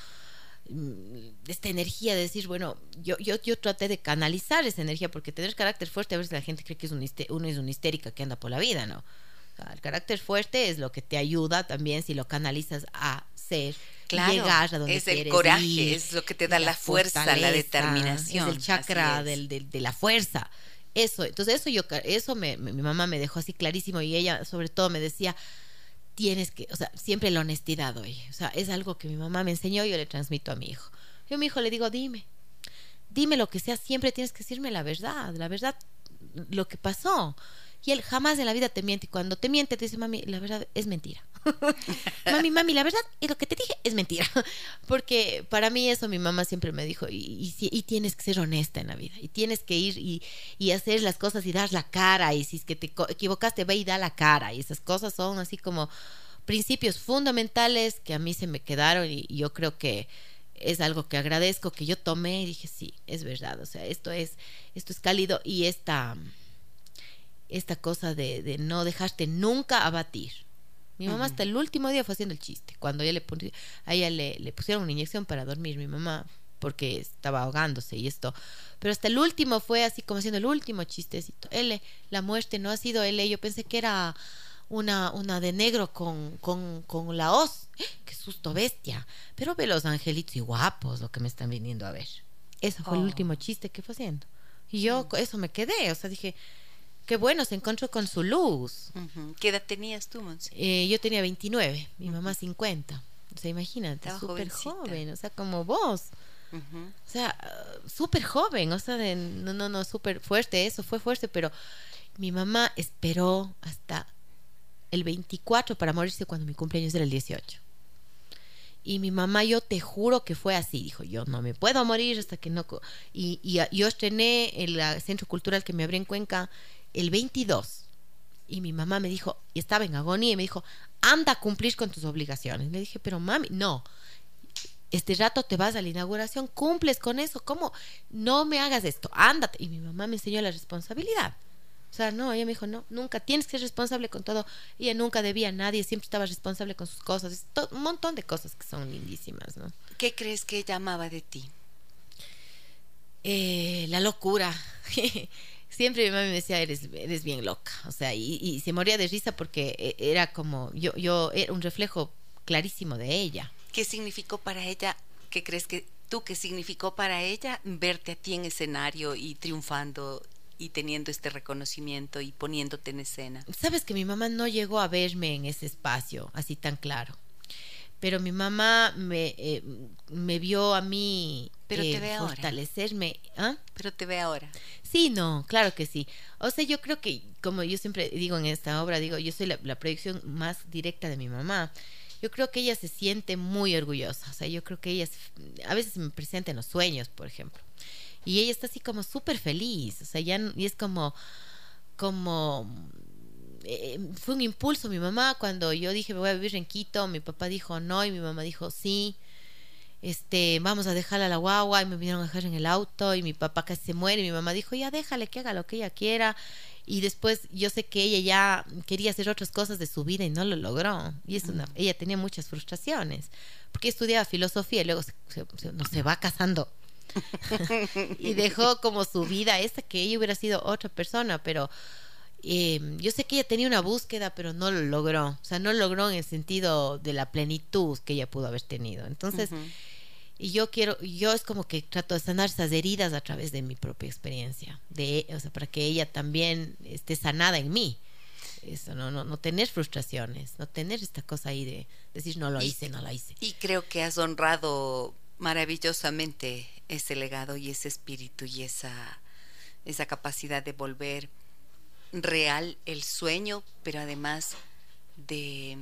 mm, esta energía de decir, bueno, yo, yo, yo traté de canalizar esa energía porque tener carácter fuerte a veces la gente cree que es un uno es una histérica que anda por la vida, ¿no? O sea, el carácter fuerte es lo que te ayuda también si lo canalizas a ser, Claro, llegar a donde es el coraje, ir, es lo que te da la fuerza, la determinación, Es el chakra es. del, del- de la fuerza. Eso, entonces eso yo, eso me- mi mamá me dejó así clarísimo y ella sobre todo me decía, tienes que, o sea, siempre la honestidad hoy. O sea, es algo que mi mamá me enseñó y yo le transmito a mi hijo. Yo a mi hijo le digo, dime, dime lo que sea, siempre tienes que decirme la verdad, la verdad, lo que pasó. Y él jamás en la vida te miente. Y cuando te miente, te dice, mami, la verdad es mentira. mami, mami, la verdad, y lo que te dije es mentira. Porque para mí eso mi mamá siempre me dijo, y, y, y tienes que ser honesta en la vida. Y tienes que ir y, y hacer las cosas y dar la cara. Y si es que te equivocaste, ve y da la cara. Y esas cosas son así como principios fundamentales que a mí se me quedaron y, y yo creo que es algo que agradezco que yo tomé y dije sí es verdad o sea esto es esto es cálido y esta esta cosa de, de no dejarte nunca abatir. Mi mamá hasta el último día fue haciendo el chiste. Cuando ella le a ella le, le pusieron una inyección para dormir, mi mamá, porque estaba ahogándose y esto. Pero hasta el último fue así como haciendo el último chistecito. L, la muerte no ha sido L. Yo pensé que era una, una de negro con, con, con la hoz. ¡Qué susto bestia! Pero ve los angelitos y guapos lo que me están viniendo a ver. Eso fue el Oh. último chiste que fue haciendo. Y yo eso me quedé. O sea, dije, qué bueno, se encontró con su luz. ¿Qué edad tenías tú, Monse? Eh, yo tenía 29, mi mamá 50. O sea, imagínate, súper joven, o sea, como vos. O sea, súper joven, o sea, de, no, no, no, súper fuerte, eso fue fuerte, pero mi mamá esperó hasta el 24 para morirse cuando mi cumpleaños era el 18. Y mi mamá, yo te juro que fue así, dijo, yo no me puedo morir hasta que no... co-". Y, y yo estrené el centro cultural que me abrí en Cuenca el 22. Y mi mamá me dijo, y estaba en agonía, y me dijo, anda a cumplir con tus obligaciones. Le dije, pero mami, no, este rato te vas a la inauguración, cumples con eso, ¿cómo? No me hagas esto, ándate. Y mi mamá me enseñó la responsabilidad. O sea, no, ella me dijo, no, nunca tienes que ser responsable con todo. Ella nunca debía a nadie, siempre estaba responsable con sus cosas. Un montón de cosas que son lindísimas, ¿no? ¿Qué crees que ella amaba de ti? Eh, la locura. Siempre mi mamá me decía, eres, eres bien loca. O sea, y, y se moría de risa porque eh, era como, yo, yo era un reflejo clarísimo de ella. ¿Qué significó para ella? ¿Qué crees que tú qué significó para ella verte a ti en escenario y triunfando y teniendo este reconocimiento y poniéndote en escena? Sabes que mi mamá no llegó a verme en ese espacio así tan claro. Pero mi mamá me, eh, me vio a mí Pero te eh, ve fortalecerme. ¿Ah? Pero te ve ahora. Sí, no, claro que sí. O sea, yo creo que, como yo siempre digo en esta obra, digo, yo soy la, la proyección más directa de mi mamá. Yo creo que ella se siente muy orgullosa. O sea, yo creo que ella a veces me presenta en los sueños, por ejemplo. Y ella está así como súper feliz. O sea, ya, y es como, como, eh, fue un impulso. Mi mamá cuando yo dije me voy a vivir en Quito. Mi papá dijo no y mi mamá dijo sí este, vamos a dejarla a la guagua y me vinieron a dejar en el auto y mi papá casi se muere y mi mamá dijo, ya déjale que haga lo que ella quiera y después yo sé que ella ya quería hacer otras cosas de su vida y no lo logró. Y es una, ella tenía muchas frustraciones porque estudiaba filosofía y luego se, no se va casando. Y dejó como su vida esta que ella hubiera sido otra persona pero eh, yo sé que ella tenía una búsqueda, pero no lo logró. O sea, no lo logró en el sentido de la plenitud que ella pudo haber tenido. Entonces, y yo quiero, yo es como que trato de sanar esas heridas a través de mi propia experiencia, de, o sea, para que ella también esté sanada en mí. Eso, no, no, no tener frustraciones, no tener esta cosa ahí de decir no lo Y- hice, no lo hice. Y creo que has honrado maravillosamente ese legado y ese espíritu y esa, esa capacidad de volver real el sueño, pero además de,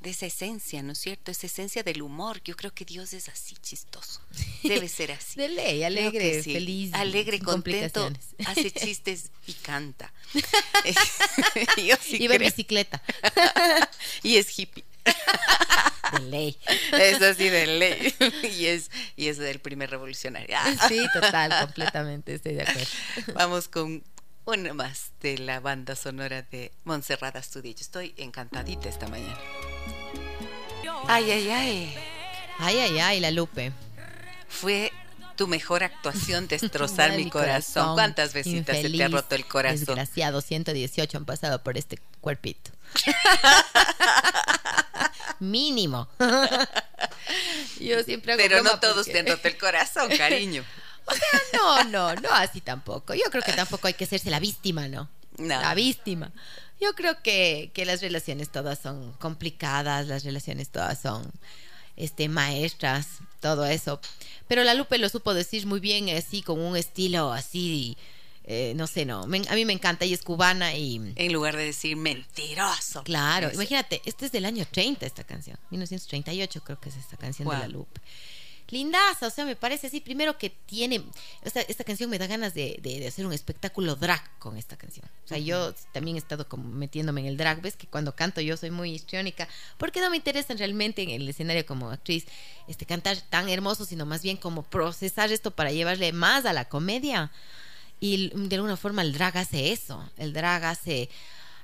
de esa esencia, ¿no es cierto? Esa esencia del humor. Yo creo que Dios es así chistoso. Debe ser así. De ley, alegre, sí. feliz. Alegre, contento, hace chistes y canta. Yo sí Iba en bicicleta, Y es hippie. de ley. Es así de ley. Y es, y es del primer revolucionario. Sí, total, completamente, estoy de acuerdo. Vamos con una más de la banda sonora de Montserrat Astudillo. Estoy encantadita esta mañana. Ay, ay, ay. Ay, ay, ay, la Lupe. Fue tu mejor actuación destrozar mi, corazón. ¿Cuántas besitas se te ha infeliz, roto el corazón? Desgraciado, 118 han pasado por este cuerpito. Mínimo. Yo siempre hago Pero no todos porque- te han roto el corazón, cariño. No, no, no así tampoco. Yo creo que tampoco hay que hacerse la víctima, ¿no? No. La víctima. Yo creo que, que las relaciones todas son complicadas, las relaciones todas son este, maestras, todo eso. Pero la Lupe lo supo decir muy bien, así, con un estilo así, eh, no sé, no. Me- a mí me encanta, ella es cubana y... En lugar de decir mentiroso. Claro, imagínate, este es del año 30 esta canción, 1938 creo que es esta canción de la Lupe. Lindaza, o sea, me parece así, primero que tiene, esta, esta canción me da ganas de, de- de hacer un espectáculo drag con esta canción. O sea, yo también he estado como metiéndome en el drag, ves que cuando canto yo soy muy histriónica, porque no me interesa realmente en el escenario como actriz este cantar tan hermoso, sino más bien como procesar esto para llevarle más a la comedia. Y de alguna forma el drag hace eso. El drag hace,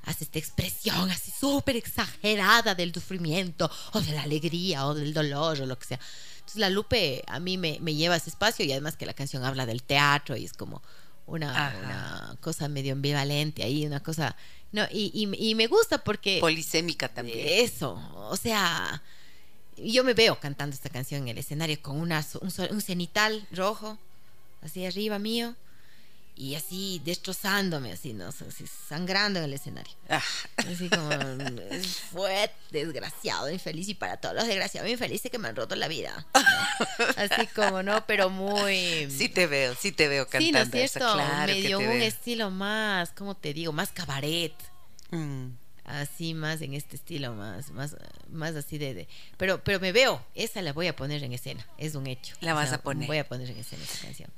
hace esta expresión así súper exagerada del sufrimiento o de la alegría o del dolor o lo que sea. Entonces la Lupe a mí me, me lleva a ese espacio y además que la canción habla del teatro y es como una, una cosa medio ambivalente ahí, una cosa... No, y, y, y me gusta porque... Polisémica también. Eso, o sea, yo me veo cantando esta canción en el escenario con una, un, un cenital rojo, así arriba mío, y así destrozándome, así, ¿no? Así, sangrando en el escenario. Ah. Así como, fue desgraciado, infeliz, y para todos los desgraciados infelices que me han roto la vida. ¿no? Así como, ¿no? Pero muy... Sí te veo, sí te veo cantando Sí, ¿no es eso, cierto? claro me dio un veo. estilo más, ¿cómo te digo? Más cabaret. Mm. Así más en este estilo, más, más, más así de, de- Pero, pero me veo, esa la voy a poner en escena, es un hecho. La O vas sea, a poner. Voy a poner en escena esa canción.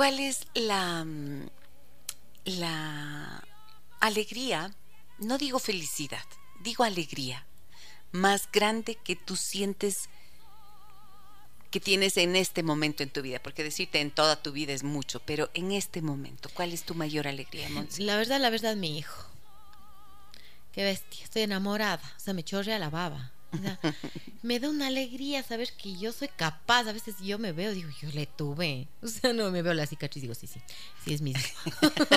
¿Cuál es la, mm, la alegría? No digo felicidad, digo alegría más grande que tú sientes que tienes en este momento en tu vida, porque decirte en toda tu vida es mucho, pero en este momento, ¿cuál es tu mayor alegría, Monse? La verdad, la verdad, mi hijo. Qué bestia, estoy enamorada. O sea, me chorrea la baba. Sea, me da una alegría saber que yo soy capaz. A veces yo me veo, digo, yo le tuve. O sea, no me veo la cicatriz, digo, sí, sí, sí es mismo.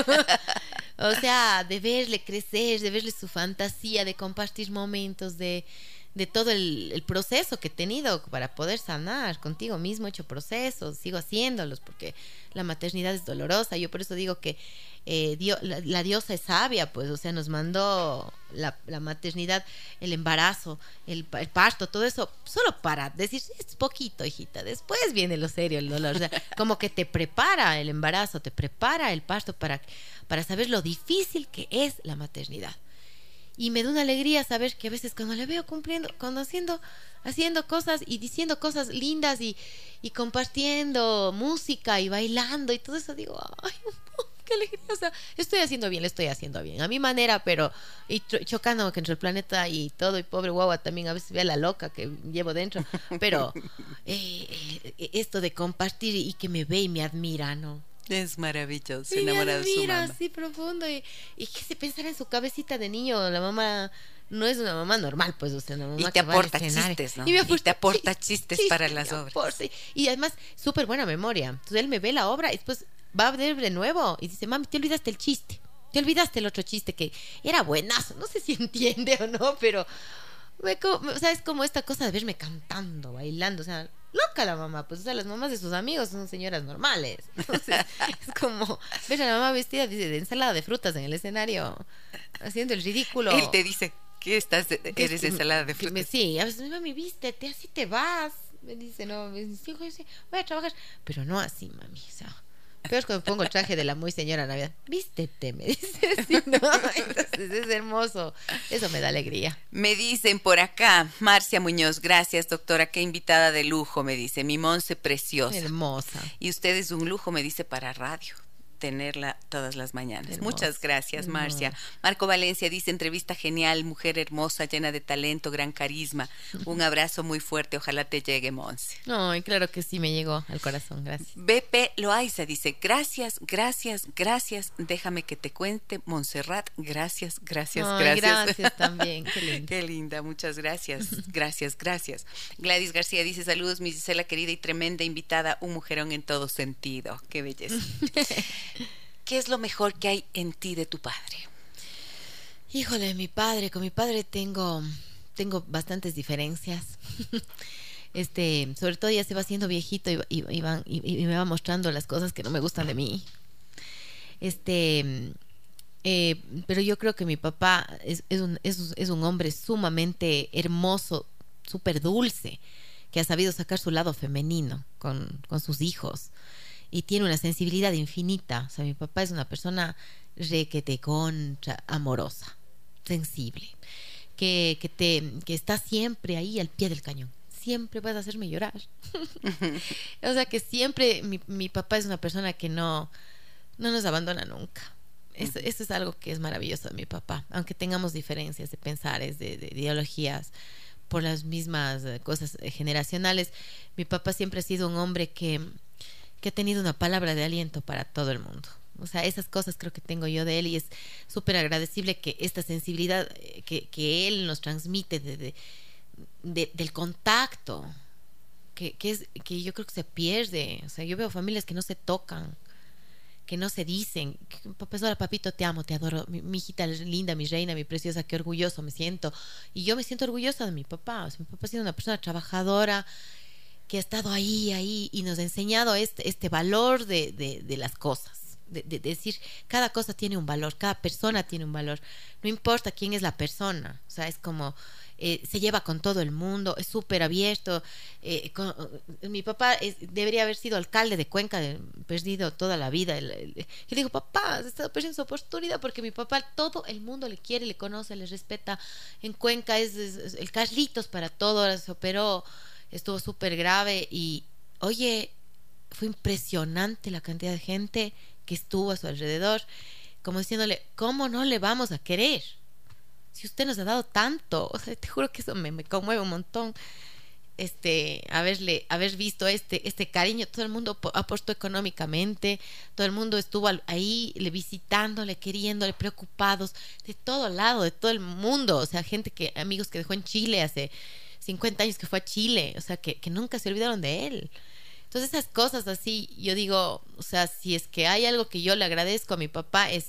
o sea, de verle crecer, de verle su fantasía, de compartir momentos, de, de todo el, el proceso que he tenido para poder sanar contigo mismo. He hecho procesos, sigo haciéndolos porque la maternidad es dolorosa. Yo por eso digo que eh, dio- la, la diosa es sabia, pues, o sea, nos mandó la, la maternidad, el embarazo, el, el parto, todo eso, solo para decir, es poquito, hijita, después viene lo serio, el dolor, o sea, como que te prepara el embarazo, te prepara el parto para, para saber lo difícil que es la maternidad. Y me da una alegría saber que a veces cuando le veo cumpliendo, cuando haciendo, haciendo cosas y diciendo cosas lindas y, y compartiendo música y bailando y todo eso, digo, ay, qué alegría. O sea, estoy haciendo bien, le estoy haciendo bien. A mi manera, pero y chocando entre el planeta y todo. Y pobre guagua también a veces ve a la loca que llevo dentro. Pero eh, eh, esto de compartir y que me ve y me admira, ¿no? Es maravilloso, Sí, me enamorado de su mamá. así profundo. Y, y que se pensara en su cabecita de niño, la mamá no es una mamá normal, pues, o sea, una mamá Y te que va aporta escenario. chistes, ¿no? Y, me Y te aporta chistes para las obras. aporta. Y además, súper buena memoria. Entonces él me ve la obra y después va a ver de nuevo y dice, mami, te olvidaste el chiste. Te olvidaste el otro chiste que era buenazo. No sé si entiende o no, pero me o sea, es como esta cosa de verme cantando, bailando, o sea, loca la mamá, pues, o sea, las mamás de sus amigos son señoras normales. Entonces, es como ver a la mamá vestida de ensalada de frutas en el escenario, haciendo el ridículo. Él te dice que estás, Que es eres que- ensalada de que me- frutas. sí, a veces, mami, vístete, así te vas. Me dice, no, me dice, hijo, yo voy a trabajar. Pero no así, mami, o sea. Peor es cuando pongo el traje de la muy señora Navidad. Vístete, me dice. Sí, no, entonces es hermoso. Eso me da alegría. Me dicen por acá, Marcia Muñoz, gracias doctora, qué invitada de lujo, me dice, mi Monse preciosa. Hermosa. Y usted es un lujo, me dice, para radio tenerla todas las mañanas. Hermosa, Muchas gracias, hermosa. Marcia. Marco Valencia dice, entrevista genial, mujer hermosa, llena de talento, gran carisma. Un abrazo muy fuerte, ojalá te llegue, Monse. Ay, claro que sí, me llegó al corazón, gracias. BP Loaiza dice, gracias, gracias, gracias, déjame que te cuente, Montserrat, gracias, gracias, Ay, gracias. gracias también, qué lindo. Qué linda, muchas gracias, gracias, gracias. Gladys García dice, saludos, mi Gisela querida y tremenda invitada, un mujerón en todo sentido, qué belleza. ¿Qué es lo mejor que hay en ti de tu padre? Híjole, mi padre, con mi padre tengo, tengo bastantes diferencias. Este, sobre todo ya se va haciendo viejito y, y- y van- y- me va mostrando las cosas que no me gustan de mí. Este, eh, pero yo creo que mi papá es, es un, es un- es un hombre sumamente hermoso, súper dulce, que ha sabido sacar su lado femenino con, con sus hijos y tiene una sensibilidad infinita. O sea, mi papá es una persona requete contra amorosa, sensible, que, que, te, que está siempre ahí al pie del cañón. Siempre vas a hacerme llorar. o sea que siempre mi, mi papá es una persona que no, no nos abandona nunca. Eso, eso es algo que es maravilloso de mi papá. Aunque tengamos diferencias de pensares, de, de ideologías, por las mismas eh, cosas eh, generacionales, mi papá siempre ha sido un hombre que, que ha tenido una palabra de aliento para todo el mundo. O sea, esas cosas creo que tengo yo de él y es súper agradecible que esta sensibilidad eh, que, que él nos transmite de, de, del contacto, que, que, es, que yo creo que se pierde. O sea, yo veo familias que no se tocan, que no se dicen. Profesora, papito, te amo, te adoro. Mi, mi, hijita linda, mi reina, mi preciosa, qué orgulloso me siento. Y yo me siento orgullosa de mi papá. O sea, mi papá ha sido una persona trabajadora que ha estado ahí, ahí y nos ha enseñado este, este valor de, de, las cosas. De, de, decir, cada cosa tiene un valor, cada persona tiene un valor. No importa quién es la persona. O sea, es como eh, se lleva con todo el mundo, es súper abierto. Eh, con, mi papá debería haber sido alcalde de Cuenca, de, perdido toda la vida. Le digo, papá, has estado perdiendo su oportunidad porque mi papá todo el mundo le quiere, le conoce, le respeta. En Cuenca es, el Carlitos para todo, se operó, estuvo súper grave y, oye, fue impresionante la cantidad de gente que estuvo a su alrededor, como diciéndole, ¿cómo no le vamos a querer? si usted nos ha dado tanto, o sea, te juro que eso me, me conmueve un montón. Este, haberle, haber visto este, este cariño, todo el mundo apostó económicamente, todo el mundo estuvo ahí le visitándole, queriéndole, preocupados, de todo lado, de todo el mundo, o sea, gente que, amigos que dejó en Chile hace 50 años que fue a Chile, o sea, que, que nunca se olvidaron de él. Entonces esas cosas así, yo digo, o sea, si es que hay algo que yo le agradezco a mi papá es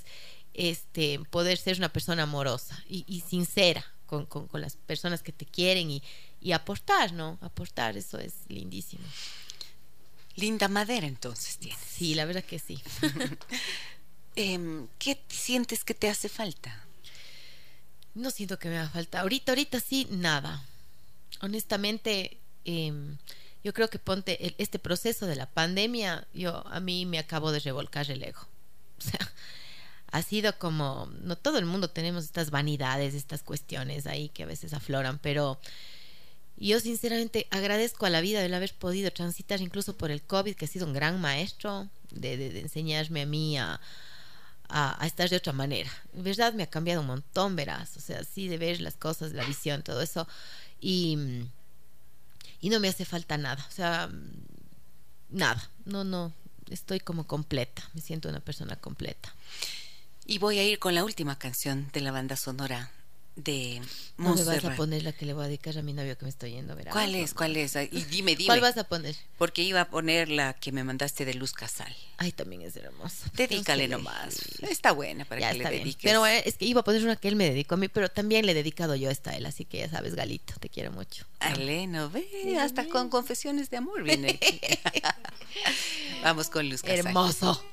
este, poder ser una persona amorosa y, y sincera con, con, con, las personas que te quieren y, y, aportar, ¿no? Aportar, eso es lindísimo. Linda madera entonces tienes. Sí, la verdad que sí. eh, ¿Qué sientes que te hace falta? No siento que me haga falta. Ahorita, ahorita sí, nada. Honestamente, eh, yo creo que ponte el, este proceso de la pandemia, yo a mí me acabo de revolcar el ego. O sea, ha sido como, no todo el mundo tenemos estas vanidades, estas cuestiones ahí que a veces afloran, pero yo sinceramente agradezco a la vida el haber podido transitar incluso por el COVID, que ha sido un gran maestro de, de, de enseñarme a mí a, a, a, estar de otra manera. En verdad me ha cambiado un montón, verás, o sea, sí de ver las cosas, la visión, todo eso, y, y no me hace falta nada, o sea, nada, no, no, estoy como completa, me siento una persona completa. Y voy a ir con la última canción de la banda sonora de No me vas a poner la que le voy a dedicar a mi novio que me estoy yendo, ¿verdad? ¿Cuál es? ¿Cuál es? Y dime, dime. ¿Cuál vas a poner? Porque iba a poner la que me mandaste de Luz Casal. Ay, también es hermosa. Dedícale no nomás. Está buena para ya que está le bien. dediques. Pero eh, es que iba a poner una que él me dedicó a mí, pero también le he dedicado yo esta a él, así que ya sabes, Galito, te quiero mucho. Ale, no ve, sí, hasta bien. con confesiones de amor viene. Vamos con Luz Casal. Hermoso.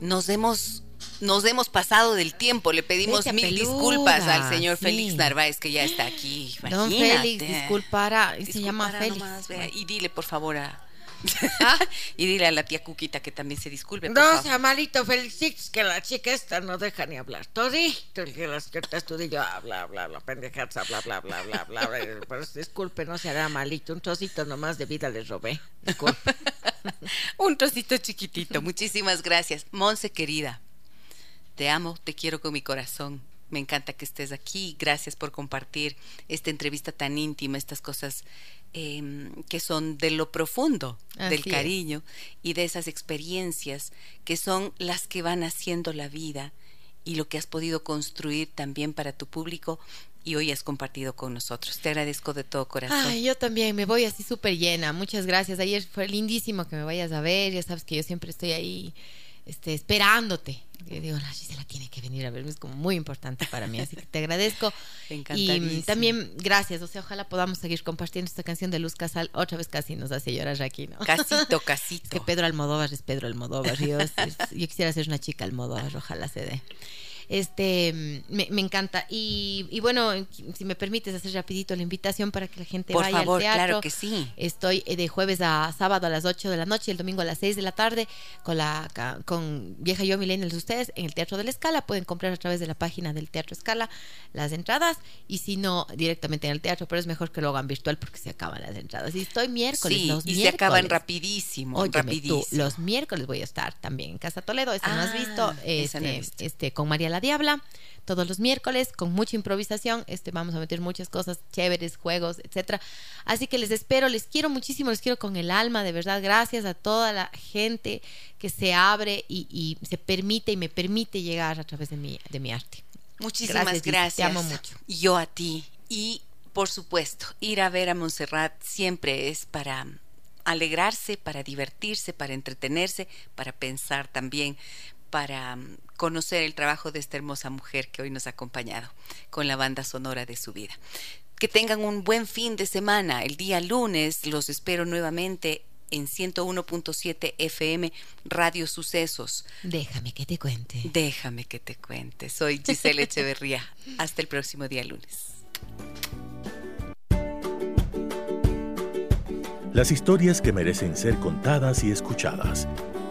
Nos hemos nos hemos pasado del tiempo. Le pedimos mil peluda, disculpas al señor sí. Félix Narváez, que ya está aquí. Don Imagínate. Félix, disculpara, se Disculpara llama Félix. nomás, vea, y dile, por favor, a... y dile a la tía Cuquita que también se disculpe. No malito, Félix, que la chica esta no deja ni hablar. El que las cartas tú y yo habla, pendejadas, bla, bla, bla, bla, bla, bla. Pues disculpe, no se hará malito. Un trocito nomás de vida le robé. Disculpe. Un trocito chiquitito. Muchísimas gracias. Monse, querida. Te amo, te quiero con mi corazón. Me encanta que estés aquí. Gracias por compartir esta entrevista tan íntima, estas cosas eh, que son de lo profundo Así del es. cariño y de esas experiencias que son las que van haciendo la vida y lo que has podido construir también para tu público y hoy has compartido con nosotros. Te agradezco de todo corazón. Ay, yo también me voy así súper llena. Muchas gracias. Ayer fue lindísimo que me vayas a ver. Ya sabes que yo siempre estoy ahí este, esperándote. Yo digo, la Gisela tiene que venir a verme, es como muy importante para mí, así que te agradezco. Y también gracias, o sea, ojalá podamos seguir compartiendo esta canción de Luz Casal. Otra vez casi nos hace llorar aquí, ¿no? Casito, casito. Es que Pedro Almodóvar es Pedro Almodóvar. Yo, es- yo quisiera ser una chica Almodóvar, ojalá se dé. Este, mm, me, me encanta. Y, y bueno, si me permites hacer rapidito la invitación para que la gente Por vaya favor, al teatro. claro que sí. Estoy eh, de jueves a sábado a las 8 de la noche y el domingo a las 6 de la tarde con la con Vieja Yo Millennials ustedes en el Teatro de la Escala. Pueden comprar a través de la página del Teatro Escala las entradas y si no, directamente en el teatro, pero es mejor que lo hagan virtual porque se acaban las entradas. Y estoy miércoles, Sí, los y se acaban miércoles. rapidísimo, Óyeme rapidísimo. tú, los miércoles voy a estar también en Casa Toledo, esa no has Ah, visto, no este, visto. este, con María la Diabla todos los miércoles con mucha improvisación. Este vamos a meter muchas cosas chéveres, juegos, etcétera. Así que les espero, les quiero muchísimo, les quiero con el alma, de verdad. Gracias a toda la gente que se abre y, se permite y me permite llegar a través de mi, de mi arte. Muchísimas gracias. gracias. Te amo mucho. Yo a ti. Y por supuesto, ir a ver a Montserrat siempre es para alegrarse, para divertirse, para entretenerse, para pensar también, para mm, conocer el trabajo de esta hermosa mujer que hoy nos ha acompañado con la banda sonora de su vida. Que tengan un buen fin de semana. El día lunes los espero nuevamente en 101.7 FM Radio Sucesos. Déjame que te cuente. Déjame que te cuente. Soy Giselle Echeverría. Hasta el próximo día lunes. Las historias que merecen ser contadas y escuchadas.